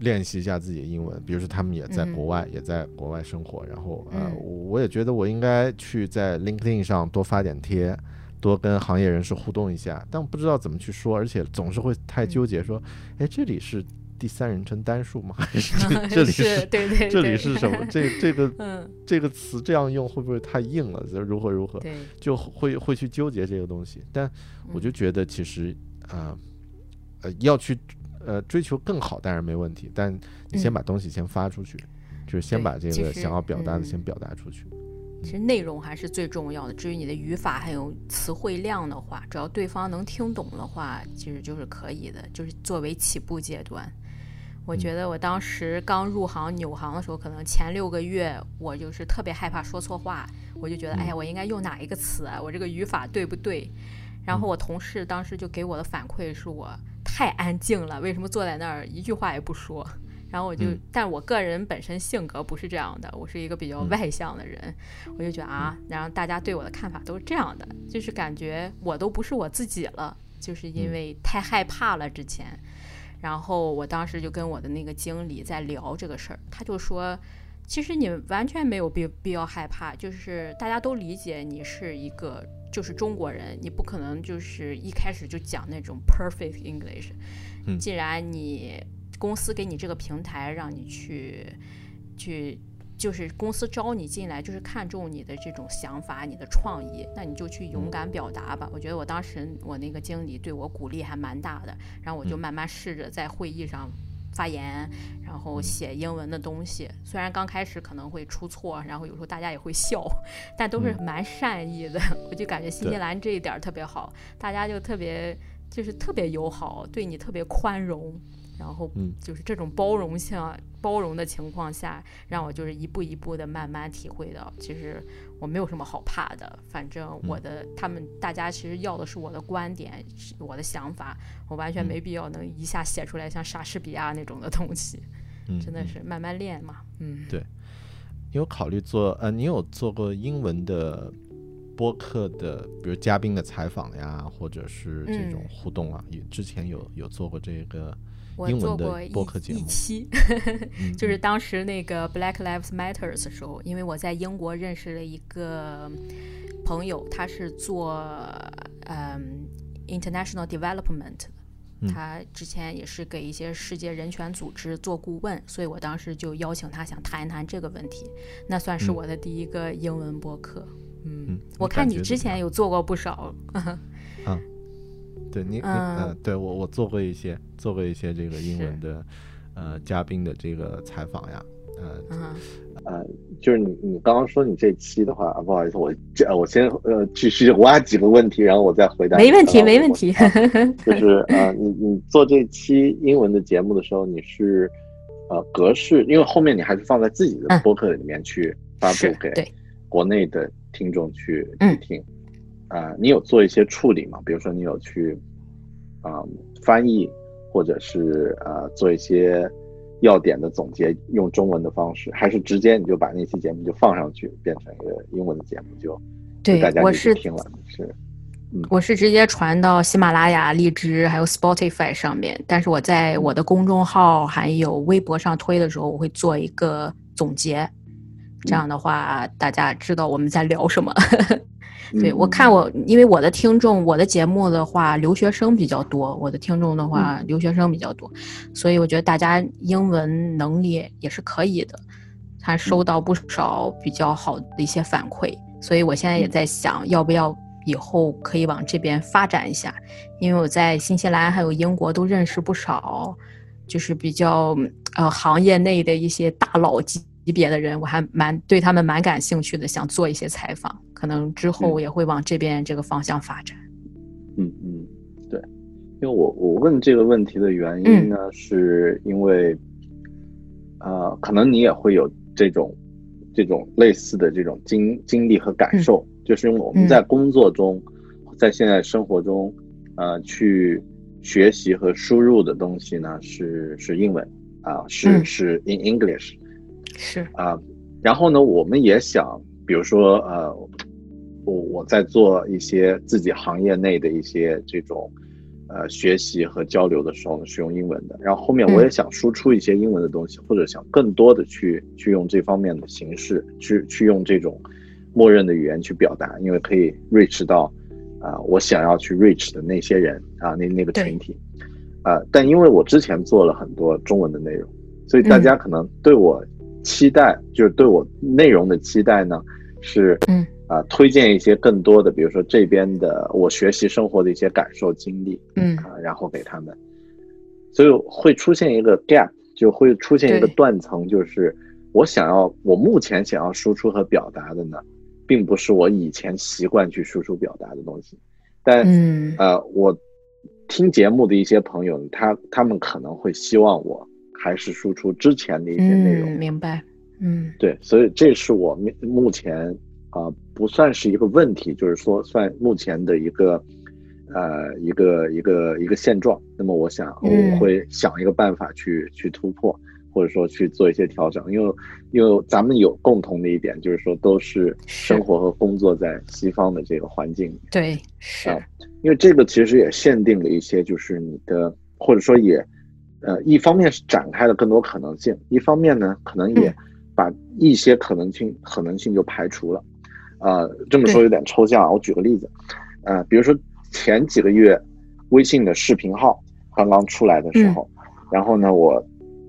练习一下自己的英文，比如说他们也在国外也在国外生活，然后呃，我也觉得我应该去在 LinkedIn 上多发点贴。多跟行业人士互动一下，但不知道怎么去说，而且总是会太纠结，说，哎，这里是第三人称单数吗？还是 这里是？对对，这里是什么？这这个 这个词这样用会不会太硬了？如何如何？就会会去纠结这个东西。但我就觉得其实啊，呃，要去呃追求更好，当然没问题。但你先把东西先发出去。就是先把这个想要表达的先表达出去。其实内容还是最重要的。至于你的语法还有词汇量的话，只要对方能听懂的话，其实就是可以的。就是作为起步阶段，我觉得我当时刚入行纽行的时候，可能前六个月我就是特别害怕说错话，我就觉得，哎呀，我应该用哪一个词啊？我这个语法对不对？然后我同事当时就给我的反馈是我太安静了，为什么坐在那儿一句话也不说？然后我就，但我个人本身性格不是这样的，我是一个比较外向的人，我就觉得啊，然后大家对我的看法都是这样的，就是感觉我都不是我自己了，就是因为太害怕了之前。然后我当时就跟我的那个经理在聊这个事儿，他就说，其实你完全没有必必要害怕，就是大家都理解你是一个就是中国人，你不可能就是一开始就讲那种 perfect English，既然你。公司给你这个平台，让你去，去，就是公司招你进来，就是看中你的这种想法、你的创意，那你就去勇敢表达吧。我觉得我当时我那个经理对我鼓励还蛮大的，然后我就慢慢试着在会议上发言，然后写英文的东西。虽然刚开始可能会出错，然后有时候大家也会笑，但都是蛮善意的。我就感觉新西兰这一点特别好，大家就特别就是特别友好，对你特别宽容。然后，嗯，就是这种包容性、包容的情况下，让我就是一步一步的慢慢体会到，其实我没有什么好怕的。反正我的他们大家其实要的是我的观点、我的想法，我完全没必要能一下写出来像莎士比亚那种的东西。嗯，真的是慢慢练嘛。嗯，对。你有考虑做呃，你有做过英文的播客的，比如嘉宾的采访呀，或者是这种互动啊？也之前有有做过这个。我做过一一期，就是当时那个 Black Lives Matters 的时候，因为我在英国认识了一个朋友，他是做嗯 International Development，他之前也是给一些世界人权组织做顾问，所以我当时就邀请他想谈一谈这个问题，那算是我的第一个英文播客。嗯，我看你之前有做过不少。嗯。对你，呃，对我我做过一些，做过一些这个英文的，呃，嘉宾的这个采访呀，呃，呃，就是你你刚刚说你这期的话，不好意思，我这我先呃继续挖几个问题，然后我再回答。没问题，没问题。就是呃，你你做这期英文的节目的时候，你是呃格式，因为后面你还是放在自己的播客里面去发布给国内的听众去去听。啊，你有做一些处理吗？比如说，你有去啊翻译，或者是呃做一些要点的总结，用中文的方式，还是直接你就把那期节目就放上去，变成一个英文的节目，就对大家是听了是，我是直接传到喜马拉雅、荔枝还有 Spotify 上面，但是我在我的公众号还有微博上推的时候，我会做一个总结，这样的话大家知道我们在聊什么。对，我看我，因为我的听众，我的节目的话，留学生比较多。我的听众的话，留学生比较多，所以我觉得大家英文能力也是可以的。他收到不少比较好的一些反馈，所以我现在也在想，要不要以后可以往这边发展一下。因为我在新西兰还有英国都认识不少，就是比较呃行业内的一些大佬级。级别的人，我还蛮对他们蛮感兴趣的，想做一些采访，可能之后也会往这边这个方向发展。嗯嗯，对，因为我我问这个问题的原因呢，是因为，呃，可能你也会有这种这种类似的这种经经历和感受，就是因为我们在工作中，在现在生活中，呃，去学习和输入的东西呢，是是英文啊，是是 in English。是。啊，然后呢，我们也想，比如说，呃，我我在做一些自己行业内的一些这种，呃，学习和交流的时候呢，是用英文的。然后后面我也想输出一些英文的东西，或者想更多的去去用这方面的形式，去去用这种默认的语言去表达，因为可以 reach 到，啊，我想要去 reach 的那些人啊，那那个群体，啊，但因为我之前做了很多中文的内容，所以大家可能对我期待，就是对我内容的期待呢，是嗯。啊，推荐一些更多的，比如说这边的我学习生活的一些感受经历，嗯。啊，然后给他们，所以会出现一个 gap，就会出现一个断层，就是我想要，我目前想要输出和表达的呢。并不是我以前习惯去输出表达的东西，但呃，我听节目的一些朋友，他他们可能会希望我还是输出之前的一些内容。明白，嗯，对，所以这是我目目前啊不算是一个问题，就是说算目前的一个呃一个一个一个现状。那么我想我会想一个办法去去突破。或者说去做一些调整，因为因为咱们有共同的一点，就是说都是生活和工作在西方的这个环境里。对，是。因为这个其实也限定了一些，就是你的，或者说也，呃，一方面是展开了更多可能性，一方面呢，可能也把一些可能性可能性就排除了。呃，这么说有点抽象啊，我举个例子，呃，比如说前几个月微信的视频号刚刚出来的时候，然后呢，我。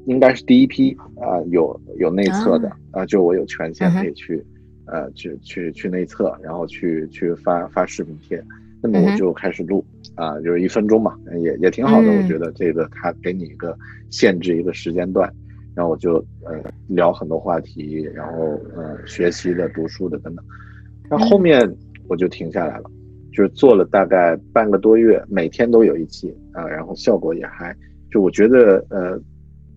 应该是第一批啊，有有内测的啊，就我有权限可以去，呃，去去去内测，然后去去发发视频贴，那么我就开始录啊，就是一分钟嘛，也也挺好的，我觉得这个他给你一个限制一个时间段，然后我就呃聊很多话题，然后呃学习的、读书的等等，那后面我就停下来了，就是做了大概半个多月，每天都有一期啊，然后效果也还，就我觉得呃。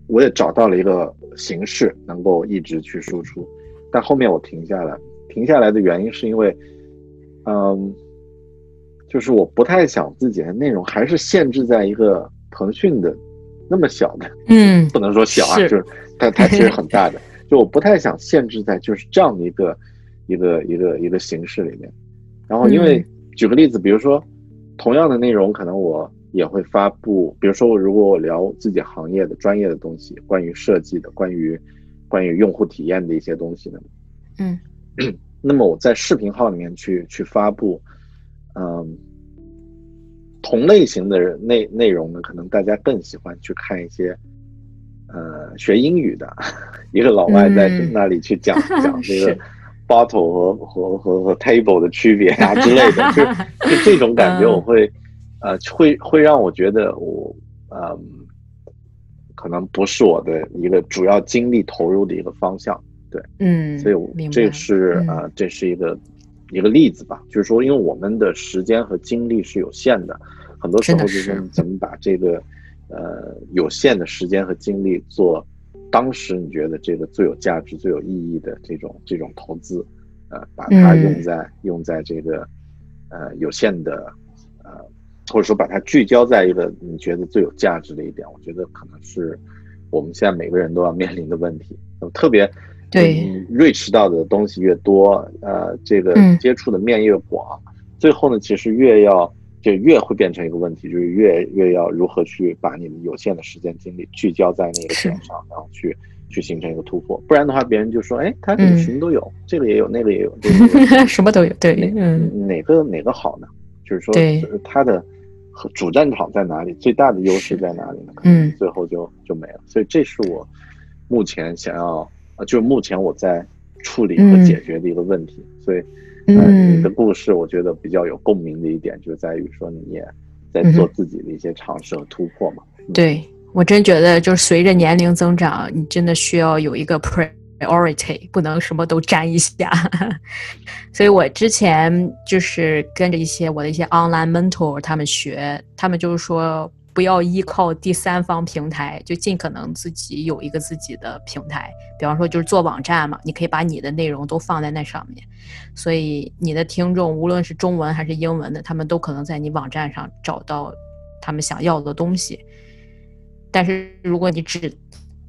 我也找到了一个形式，能够一直去输出，但后面我停下来，停下来的原因是因为，嗯，就是我不太想自己的内容还是限制在一个腾讯的那么小的，嗯，不能说小啊，就是它它其实很大的，就我不太想限制在就是这样的一个一个一个一个形式里面，然后因为举个例子，比如说同样的内容，可能我。也会发布，比如说我，如果我聊自己行业的专业的东西，关于设计的，关于关于用户体验的一些东西呢，嗯，那么我在视频号里面去去发布，嗯，同类型的内内容呢，可能大家更喜欢去看一些，呃，学英语的。一个老外在那里去讲 讲这个 bottle 和和和和 table 的区别啊之类的，就就这种感觉，我会。呃，会会让我觉得我，嗯，可能不是我的一个主要精力投入的一个方向，对，嗯，所以这是呃，这是一个一个例子吧，就是说，因为我们的时间和精力是有限的，很多时候就是怎么把这个呃有限的时间和精力做当时你觉得这个最有价值、最有意义的这种这种投资，呃，把它用在用在这个呃有限的呃。或者说把它聚焦在一个你觉得最有价值的一点，我觉得可能是我们现在每个人都要面临的问题。特别对，reach 到的东西越多，呃，这个接触的面越广，最后呢，其实越要就越会变成一个问题，就是越越要如何去把你们有限的时间精力聚焦在那个点上，然后去去形成一个突破。不然的话，别人就说，哎，他这个什么都有，这个也有，那个也有，什么都有，对，嗯，哪个哪个好呢？就是说，他的。主战场在哪里？最大的优势在哪里呢？嗯，最后就就没了。所以这是我目前想要，呃，就是目前我在处理和解决的一个问题。所以，嗯，你的故事我觉得比较有共鸣的一点，就在于说你也在做自己的一些尝试和突破嘛。对我真觉得，就是随着年龄增长，你真的需要有一个 pre。priority 不能什么都沾一下，所以我之前就是跟着一些我的一些 online mentor 他们学，他们就是说不要依靠第三方平台，就尽可能自己有一个自己的平台。比方说就是做网站嘛，你可以把你的内容都放在那上面，所以你的听众无论是中文还是英文的，他们都可能在你网站上找到他们想要的东西。但是如果你只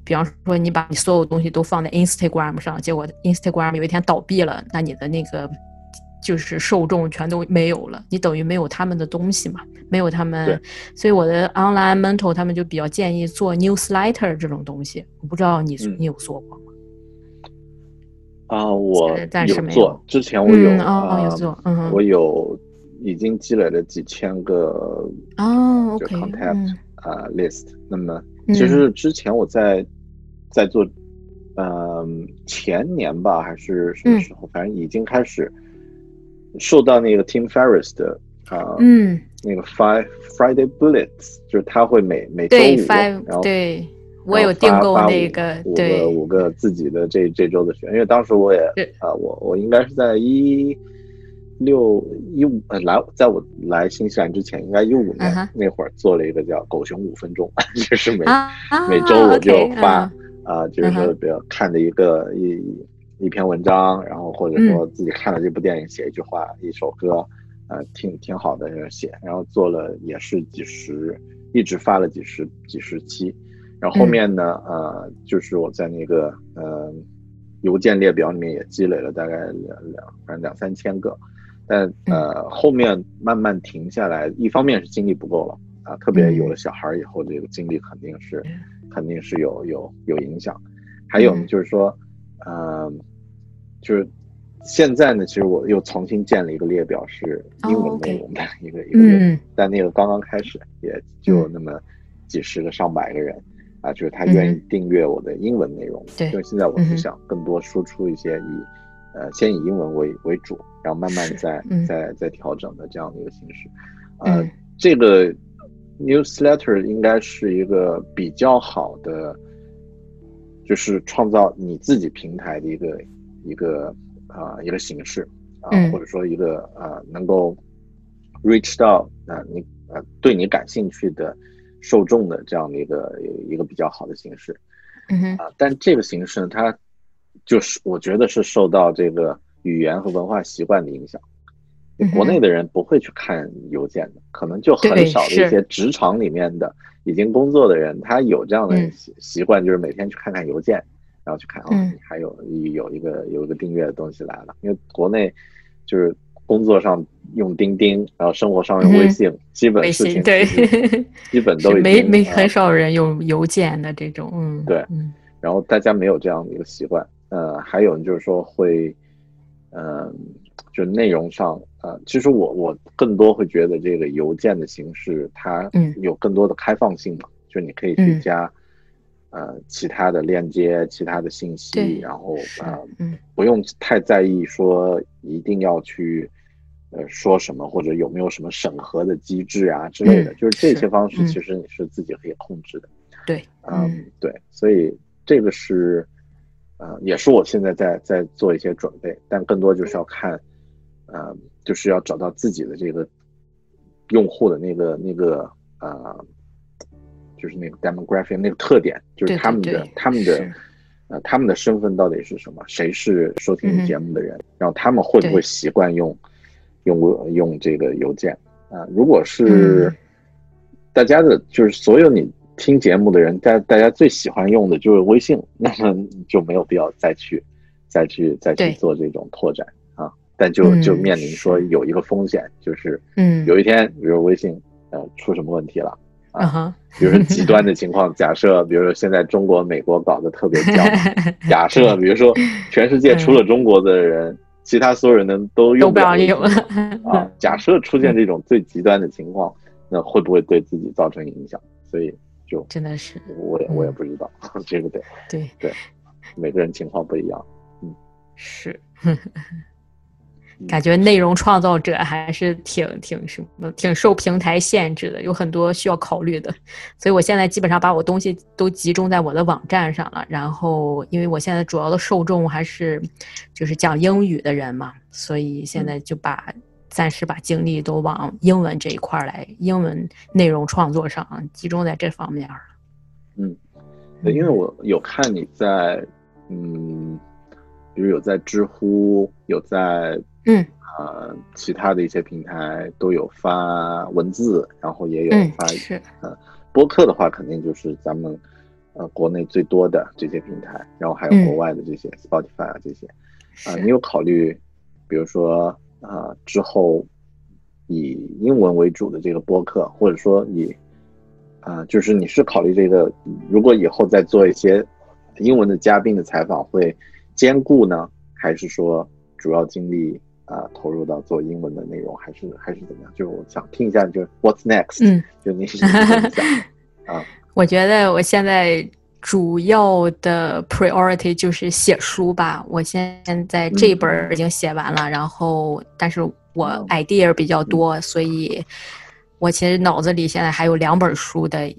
比方说，你把你所有东西都放在 Instagram 上，结果 Instagram 有一天倒闭了，那你的那个就是受众全都没有了，你等于没有他们的东西嘛，没有他们。所以我的 Online Mentor 他们就比较建议做 Newsletter 这种东西，我不知道你你有做过吗？啊，我暂时没有做，之前我有啊，有做，嗯，我有已经积累了几千个哦就 contact 啊 list。那么其实之前我在在做，嗯，前年吧还是什么时候，反正已经开始受到那个 Tim Ferriss 的啊，嗯，那个 Five Friday Bullets，就是他会每每周五，然后对。我有订购那个，对五个自己的这这周的学，因为当时我也啊，我我应该是在一六一五呃来，在我来新西兰之前，应该一五年那会儿做了一个叫“狗熊五分钟”，就是每每周我就发啊，就是说比较看的一个一一篇文章，然后或者说自己看了这部电影，写一句话、一首歌，呃，挺挺好的写，然后做了也是几十，一直发了几十几十期。然后后面呢，呃，就是我在那个呃邮件列表里面也积累了大概两两反正两三千个，但呃后面慢慢停下来，一方面是精力不够了啊，特别有了小孩以后，这个精力肯定是肯定是有有有影响。还有呢就是说，呃，就是现在呢，其实我又重新建了一个列表，是英文内容的一个一个列表，但那个刚刚开始，也就那么几十个上百个人。啊，就是他愿意订阅我的英文内容，对，因为现在我是想更多输出一些以，呃，先以英文为为主，然后慢慢再再再调整的这样的一个形式。呃，这个 newsletter 应该是一个比较好的，就是创造你自己平台的一个一个啊一个形式啊，或者说一个啊能够 reach 到啊你啊对你感兴趣的。受众的这样的一个一个比较好的形式，嗯哼啊，但这个形式呢，它就是我觉得是受到这个语言和文化习惯的影响。国内的人不会去看邮件的，可能就很少的一些职场里面的已经工作的人，他有这样的习习惯，就是每天去看看邮件，然后去看哦，还有有一个有一个订阅的东西来了，因为国内就是。工作上用钉钉，然后生活上用微信，基本事情对，基本都没没很少人用邮件的这种，嗯，对，然后大家没有这样的一个习惯，呃，还有就是说会，嗯，就内容上，呃，其实我我更多会觉得这个邮件的形式它有更多的开放性嘛，就你可以去加。呃，其他的链接，其他的信息，然后啊，不用太在意说一定要去呃说什么或者有没有什么审核的机制啊之类的，就是这些方式其实你是自己可以控制的。对，嗯，对，所以这个是呃，也是我现在在在做一些准备，但更多就是要看，呃，就是要找到自己的这个用户的那个那个呃。就是那个 demographic 那个特点，就是他们的他们的呃他们的身份到底是什么？谁是收听节目的人？然后他们会不会习惯用用用这个邮件啊？如果是大家的，就是所有你听节目的人，大大家最喜欢用的就是微信，那么就没有必要再去再去再去做这种拓展啊。但就就面临说有一个风险，就是嗯，有一天比如微信呃出什么问题了。啊哈，比如说极端的 情况，假设比如说现在中国、美国搞得特别僵，假设比如说全世界除了中国的人，其他所有人呢都用不了用 啊。假设出现这种最极端的情况，那会不会对自己造成影响？所以就真的是，我也我也不知道，这个得对对，每个人情况不一样，嗯，是。感觉内容创造者还是挺挺什么，挺受平台限制的，有很多需要考虑的。所以我现在基本上把我东西都集中在我的网站上了。然后，因为我现在主要的受众还是就是讲英语的人嘛，所以现在就把暂时把精力都往英文这一块来，英文内容创作上集中在这方面了。嗯，因为我有看你在，嗯，比如有在知乎，有在。嗯，呃，其他的一些平台都有发文字，然后也有发是，呃，播客的话，肯定就是咱们呃国内最多的这些平台，然后还有国外的这些 Spotify 啊这些，啊，你有考虑，比如说啊之后以英文为主的这个播客，或者说以啊，就是你是考虑这个，如果以后再做一些英文的嘉宾的采访，会兼顾呢，还是说主要精力？呃投入到做英文的内容，还是还是怎么样？就我想听一下，就 What's next？嗯，就你是怎么想 啊？我觉得我现在主要的 priority 就是写书吧。我现在这一本已经写完了，然后但是我 idea 比较多，所以我其实脑子里现在还有两本书的。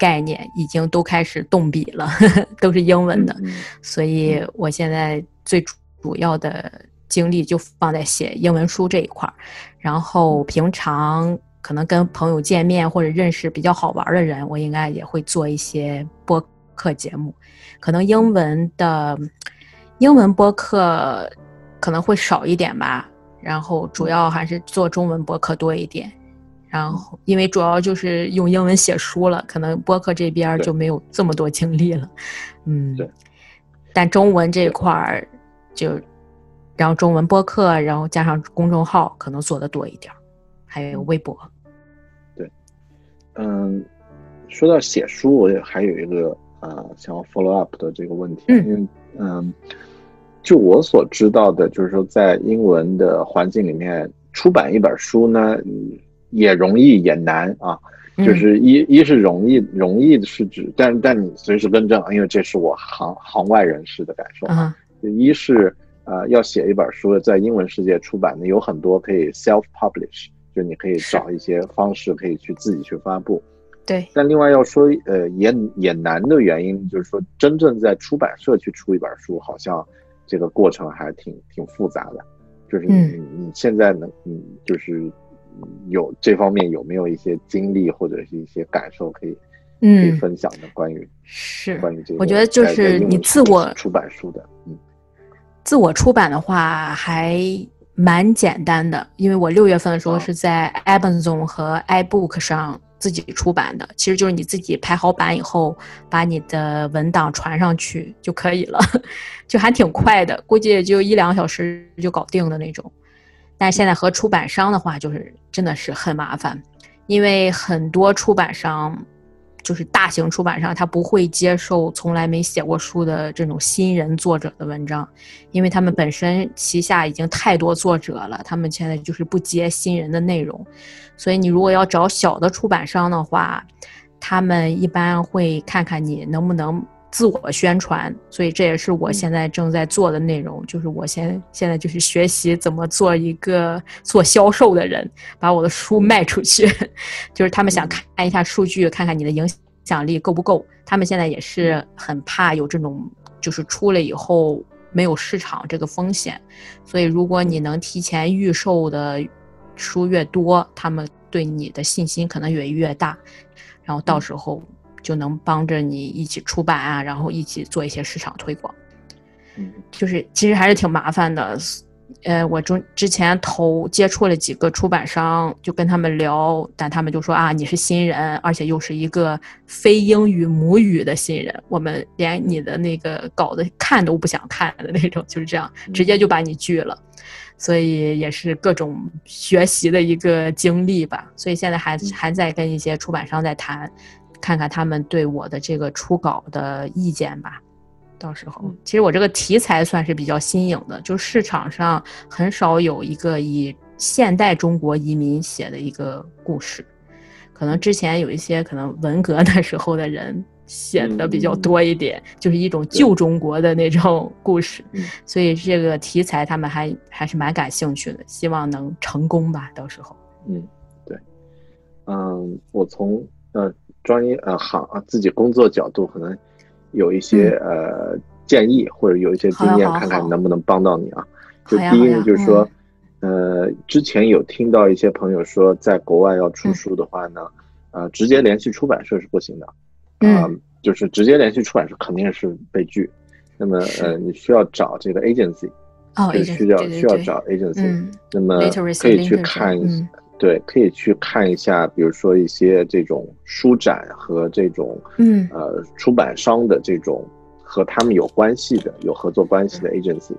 概念已经都开始动笔了，都是英文的，所以我现在最主要的精力就放在写英文书这一块儿。然后平常可能跟朋友见面或者认识比较好玩的人，我应该也会做一些播客节目。可能英文的英文播客可能会少一点吧，然后主要还是做中文播客多一点。然后，因为主要就是用英文写书了，可能播客这边就没有这么多精力了。嗯，对。但中文这块儿，就然后中文播客，然后加上公众号，可能做的多一点，还有微博。对，嗯，说到写书，我也还有一个呃想要 follow up 的这个问题，因为嗯，就我所知道的，就是说在英文的环境里面出版一本书呢。也容易也难啊，就是一一是容易容易是指，但但你随时更正，因为这是我行行外人士的感受啊。一是呃要写一本书在英文世界出版的有很多可以 self publish，就你可以找一些方式可以去自己去发布。对。但另外要说呃也也难的原因就是说真正在出版社去出一本书，好像这个过程还挺挺复杂的，就是你你现在能嗯就是。有这方面有没有一些经历或者是一些感受可以可以分享的？关于是关于这个，我觉得就是你自我出版书的，嗯，自我出版的话还蛮简单的，因为我六月份的时候是在 Amazon 和 iBook 上自己出版的，其实就是你自己排好版以后，把你的文档传上去就可以了，就还挺快的，估计也就一两个小时就搞定的那种。但现在和出版商的话，就是真的是很麻烦，因为很多出版商，就是大型出版商，他不会接受从来没写过书的这种新人作者的文章，因为他们本身旗下已经太多作者了，他们现在就是不接新人的内容，所以你如果要找小的出版商的话，他们一般会看看你能不能。自我宣传，所以这也是我现在正在做的内容。就是我现现在就是学习怎么做一个做销售的人，把我的书卖出去。就是他们想看一下数据，看看你的影响力够不够。他们现在也是很怕有这种，就是出了以后没有市场这个风险。所以如果你能提前预售的书越多，他们对你的信心可能也越大。然后到时候。就能帮着你一起出版啊，然后一起做一些市场推广。嗯，就是其实还是挺麻烦的。呃，我中之前投接触了几个出版商，就跟他们聊，但他们就说啊，你是新人，而且又是一个非英语母语的新人，我们连你的那个稿子看都不想看的那种，就是这样，直接就把你拒了。所以也是各种学习的一个经历吧。所以现在还还在跟一些出版商在谈。看看他们对我的这个初稿的意见吧，到时候其实我这个题材算是比较新颖的，就市场上很少有一个以现代中国移民写的一个故事，可能之前有一些可能文革那时候的人写的比较多一点，就是一种旧中国的那种故事，所以这个题材他们还还是蛮感兴趣的，希望能成功吧，到时候。嗯，对，嗯，我从呃。专业呃行啊，自己工作角度可能有一些呃建议，或者有一些经验，看看能不能帮到你啊。就第一呢，就是说，呃，之前有听到一些朋友说，在国外要出书的话呢，呃，直接联系出版社是不行的，啊，就是直接联系出版社肯定是被拒。那么呃，你需要找这个 agency，哦，需要需要找 agency，那么可以去看。对，可以去看一下，比如说一些这种书展和这种，嗯，呃，出版商的这种和他们有关系的、有合作关系的 agency，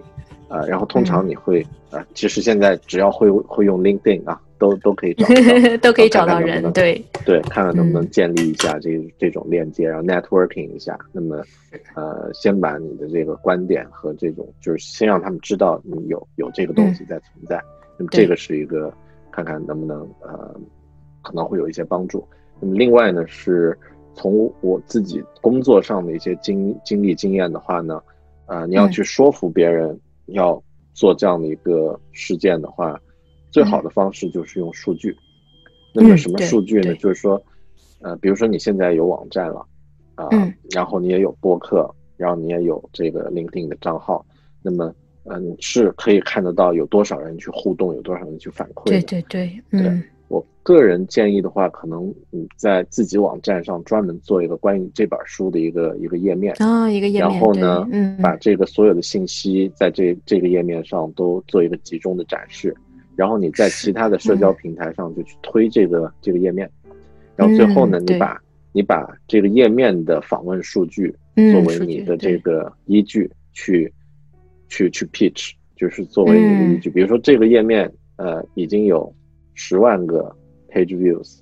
呃，然后通常你会，呃，其实现在只要会会用 LinkedIn 啊，都都可以找，都可以找到 人，对对，看看能不能建立一下这这种链接，然后 networking 一下。那么，呃，先把你的这个观点和这种，就是先让他们知道你有有这个东西在存在。那么这个是一个，看看能不能呃，可能会有一些帮助。那么另外呢，是从我自己工作上的一些经经历经验的话呢，啊，你要去说服别人要做这样的一个事件的话。最好的方式就是用数据。那么什么数据呢？就是说，呃，比如说你现在有网站了，啊，然后你也有播客，然后你也有这个 LinkedIn 的账号，那么，嗯，是可以看得到有多少人去互动，有多少人去反馈。对对对，嗯。我个人建议的话，可能你在自己网站上专门做一个关于这本书的一个一个页面啊，一个页面。然后呢，嗯，把这个所有的信息在这这个页面上都做一个集中的展示。然后你在其他的社交平台上就去推这个这个页面，然后最后呢，你把你把这个页面的访问数据作为你的这个依据去去去 pitch，就是作为你的依据。比如说这个页面呃已经有十万个 page views，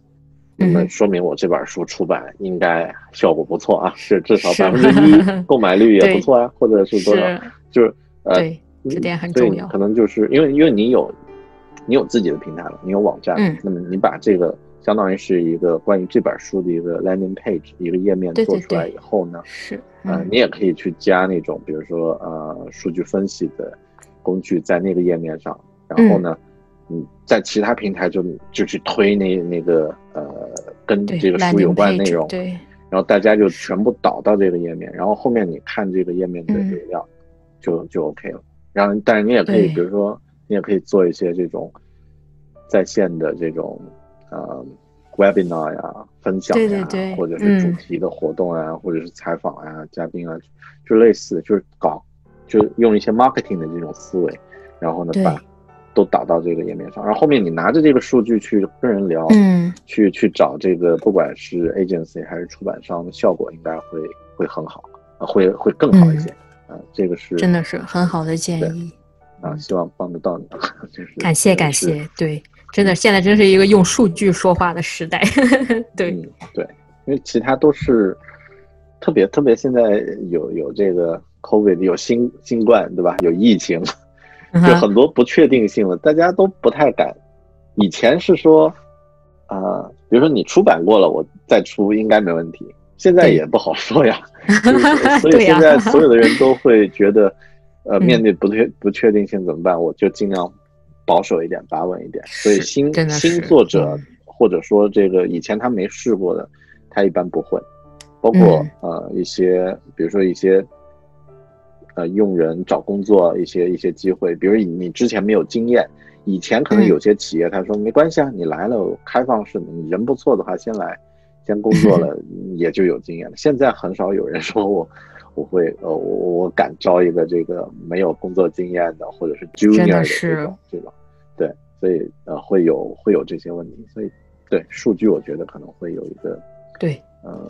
那么说明我这本书出版应该效果不错啊，是至少百分之一 购买率也不错啊，或者是多少？就是呃，这点很重要。可能就是因为因为你有。你有自己的平台了，你有网站，嗯，那么你把这个相当于是一个关于这本书的一个 landing page 一个页面做出来以后呢，是，呃，你也可以去加那种，比如说呃数据分析的工具在那个页面上，然后呢，嗯，在其他平台就就去推那那个呃跟这个书有关的内容，对，然后大家就全部导到这个页面，然后后面你看这个页面的流量就就 OK 了，然后但是你也可以比如说。你也可以做一些这种在线的这种呃 webinar 呀、分享呀，或者是主题的活动啊，或者是采访啊、嘉宾啊，就类似，就是搞，就用一些 marketing 的这种思维，然后呢把都导到这个页面上，然后后面你拿着这个数据去跟人聊，嗯，去去找这个不管是 agency 还是出版商的效果应该会会很好，会会更好一些，啊，这个是真的是很好的建议。啊，希望帮得到你，就是感谢感谢，对，真的现在真是一个用数据说话的时代，对对，因为其他都是特别特别，现在有有这个 COVID，有新新冠，对吧？有疫情，有很多不确定性了，大家都不太敢。以前是说，啊，比如说你出版过了，我再出应该没问题，现在也不好说呀 所以现在所有的人都会觉得。呃，面对不确不确定性怎么办？我就尽量保守一点，把稳一点。所以新新作者或者说这个以前他没试过的，他一般不会。包括呃一些，比如说一些呃用人找工作一些一些机会，比如你之前没有经验，以前可能有些企业他说没关系啊，你来了开放式的，你人不错的话先来，先工作了 也就有经验了。现在很少有人说我。我会呃，我我敢招一个这个没有工作经验的，或者是 junior 的这种这种，对，所以呃会有会有这些问题，所以对数据我觉得可能会有一个对，嗯，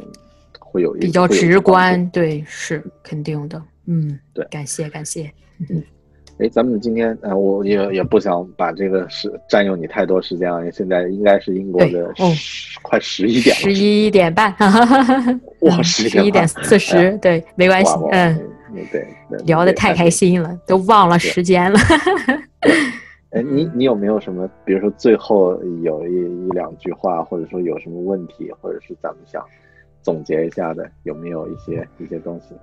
会有一比较直观，对，是肯定的，嗯，对，感谢感谢，嗯。哎，咱们今天呃，我也也不想把这个时占用你太多时间了。现在应该是英国的快十一点了，十一点半，哇，十一点四十，对，没关系，嗯，对，聊得太开心了，都忘了时间了。哎，你你有没有什么，比如说最后有一一两句话，或者说有什么问题，或者是咱们想总结一下的，有没有一些一些东西？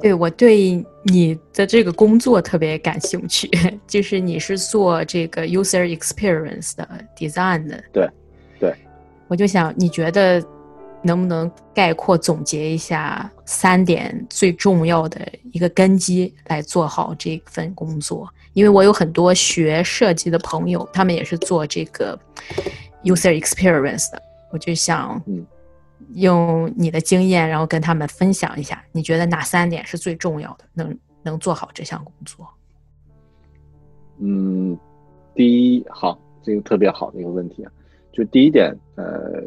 对我对你的这个工作特别感兴趣，就是你是做这个 user experience 的 design 的。对，对，我就想你觉得能不能概括总结一下三点最重要的一个根基来做好这份工作？因为我有很多学设计的朋友，他们也是做这个 user experience 的，我就想，嗯。用你的经验，然后跟他们分享一下，你觉得哪三点是最重要的，能能做好这项工作？嗯，第一，好，这个特别好的一个问题啊，就第一点，呃，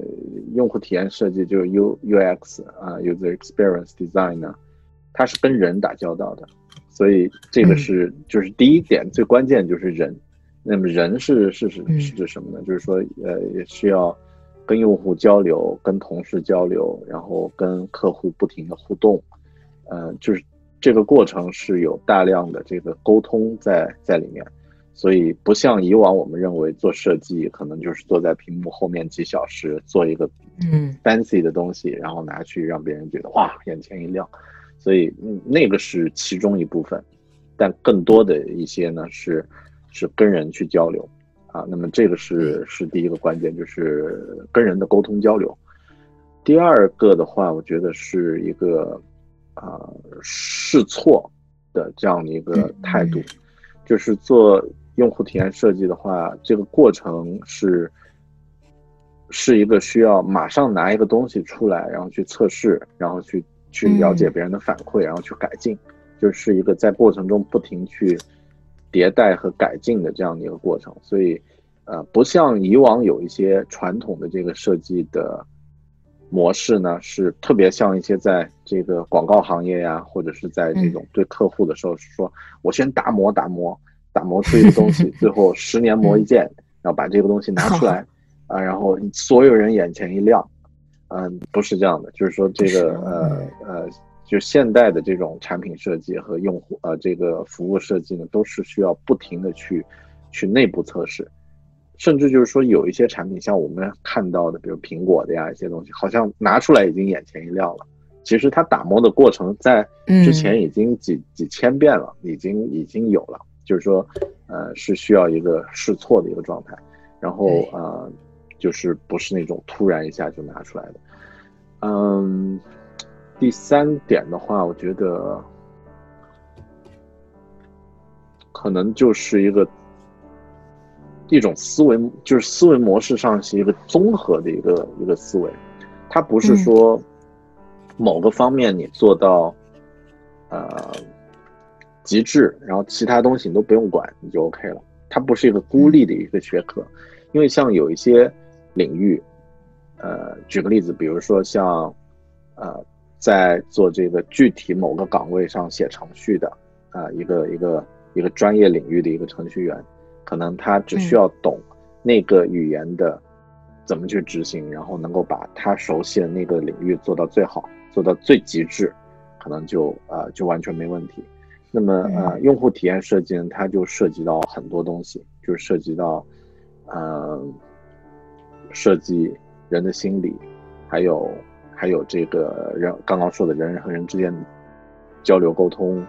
用户体验设计就是 U U X 啊，User Experience Design 呢，它是跟人打交道的，所以这个是就是第一点最关键就是人，那么人是是是是指什么呢？就是说，呃，也需要跟用户交流，跟同事交流，然后跟客户不停的互动，呃，就是这个过程是有大量的这个沟通在在里面。所以不像以往我们认为做设计可能就是坐在屏幕后面几小时做一个嗯 fancy 的东西，然后拿去让别人觉得哇眼前一亮。所以那个是其中一部分，但更多的一些呢是是跟人去交流啊。那么这个是是第一个关键，就是跟人的沟通交流。第二个的话，我觉得是一个啊试错的这样的一个态度，就是做。用户体验设计的话，这个过程是是一个需要马上拿一个东西出来，然后去测试，然后去去了解别人的反馈，然后去改进，就是一个在过程中不停去迭代和改进的这样的一个过程。所以，呃，不像以往有一些传统的这个设计的模式呢，是特别像一些在这个广告行业呀，或者是在这种对客户的时候，是说我先打磨打磨。打磨出一个东西，最后十年磨一剑，然后把这个东西拿出来，啊，然后所有人眼前一亮，嗯，不是这样的，就是说这个呃呃，就现代的这种产品设计和用户呃这个服务设计呢，都是需要不停的去去内部测试，甚至就是说有一些产品，像我们看到的，比如苹果的呀一些东西，好像拿出来已经眼前一亮了，其实它打磨的过程在之前已经几几千遍了，已经已经有了。就是说，呃，是需要一个试错的一个状态，然后呃，就是不是那种突然一下就拿出来的。嗯，第三点的话，我觉得可能就是一个一种思维，就是思维模式上是一个综合的一个一个思维，它不是说某个方面你做到，呃。极致，然后其他东西你都不用管，你就 OK 了。它不是一个孤立的一个学科，因为像有一些领域，呃，举个例子，比如说像，呃，在做这个具体某个岗位上写程序的，啊，一个一个一个专业领域的一个程序员，可能他只需要懂那个语言的怎么去执行，然后能够把他熟悉的那个领域做到最好，做到最极致，可能就啊就完全没问题。那么，呃，用户体验设计呢，它就涉及到很多东西，就是涉及到，呃，设计人的心理，还有还有这个人刚刚说的人和人之间交流沟通，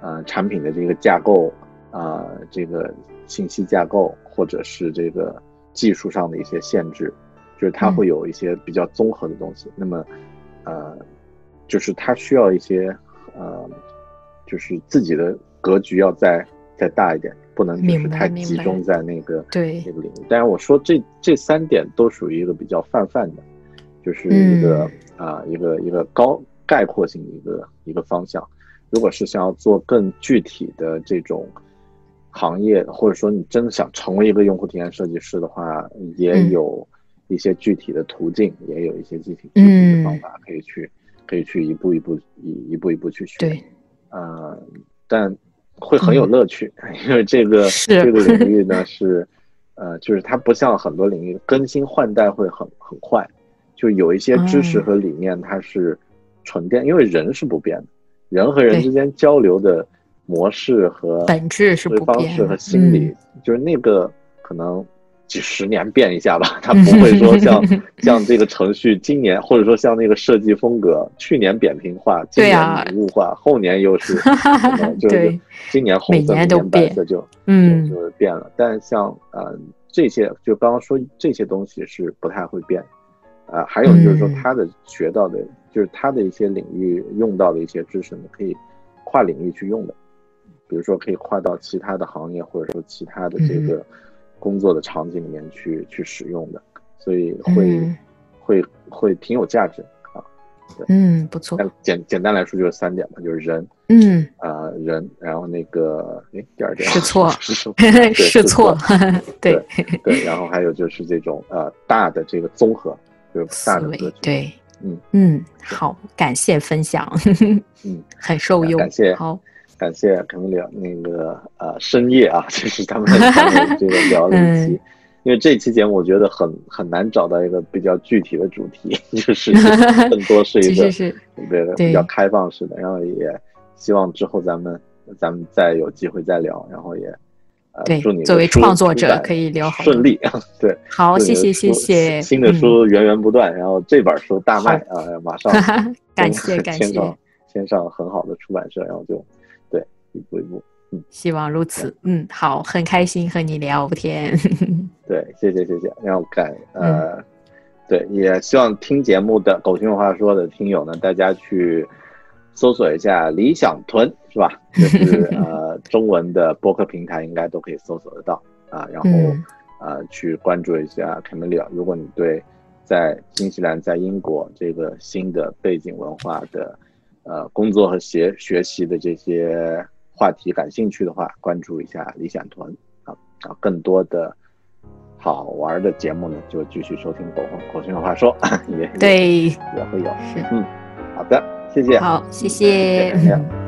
呃，产品的这个架构，啊，这个信息架构，或者是这个技术上的一些限制，就是它会有一些比较综合的东西。那么，呃，就是它需要一些，呃。就是自己的格局要再再大一点，不能就是太集中在那个对那个领域。但是，我说这这三点都属于一个比较泛泛的，就是一个啊一个一个高概括性的一个一个方向。如果是想要做更具体的这种行业，或者说你真的想成为一个用户体验设计师的话，也有一些具体的途径，也有一些具体具体的方法可以去可以去一步一步一一步一步去学。对。呃，但会很有乐趣，因为这个这个领域呢是，呃，就是它不像很多领域更新换代会很很快，就有一些知识和理念它是沉淀，因为人是不变的，人和人之间交流的模式和本质是不变，方式和心理就是那个可能。几十年变一下吧，它不会 说像像这个程序今年，或者说像那个设计风格，去年扁平化，今年拟物化，后年又是，就是今年红色，明年白色就嗯就是变了。但像呃这些，就刚刚说这些东西是不太会变，啊，还有就是说他的学到的，就是他的一些领域用到的一些知识，你可以跨领域去用的，比如说可以跨到其他的行业，或者说其他的这个。工作的场景里面去去使用的，所以会会会挺有价值啊。对，嗯，不错。简简单来说就是三点嘛，就是人，嗯，啊人，然后那个，哎，第二点试错，试错，试错，对对，然后还有就是这种呃大的这个综合，就是大的格局，对，嗯嗯，好，感谢分享，嗯，很受用，感谢，好。感谢可能聊那个呃深夜啊，就是咱们这个聊了一 期，因为这期节目我觉得很很难找到一个比较具体的主题，就是更多是一个对比较开放式的，然后也希望之后咱们咱们再有机会再聊，然后也。对，祝你作为创作者可以聊好顺利啊。对，好，谢谢谢谢。新的书源源不断，然后这本书大卖啊，马上 感谢感谢，先上先上很好的出版社，然后就对一步一步，嗯，希望如此。嗯，好，很开心和你聊天。对，谢谢谢谢，然后感呃，对，也希望听节目的狗熊话说的听友呢，大家去。搜索一下理想屯是吧？就是呃中文的播客平台应该都可以搜索得到啊。然后呃去关注一下 Camilla。如果你对在新西兰、在英国这个新的背景文化的呃工作和学学习的这些话题感兴趣的话，关注一下理想屯啊啊！更多的好玩的节目呢，就继续收听狗狗熊话说 也对也会有是嗯好的。谢谢，好，谢谢。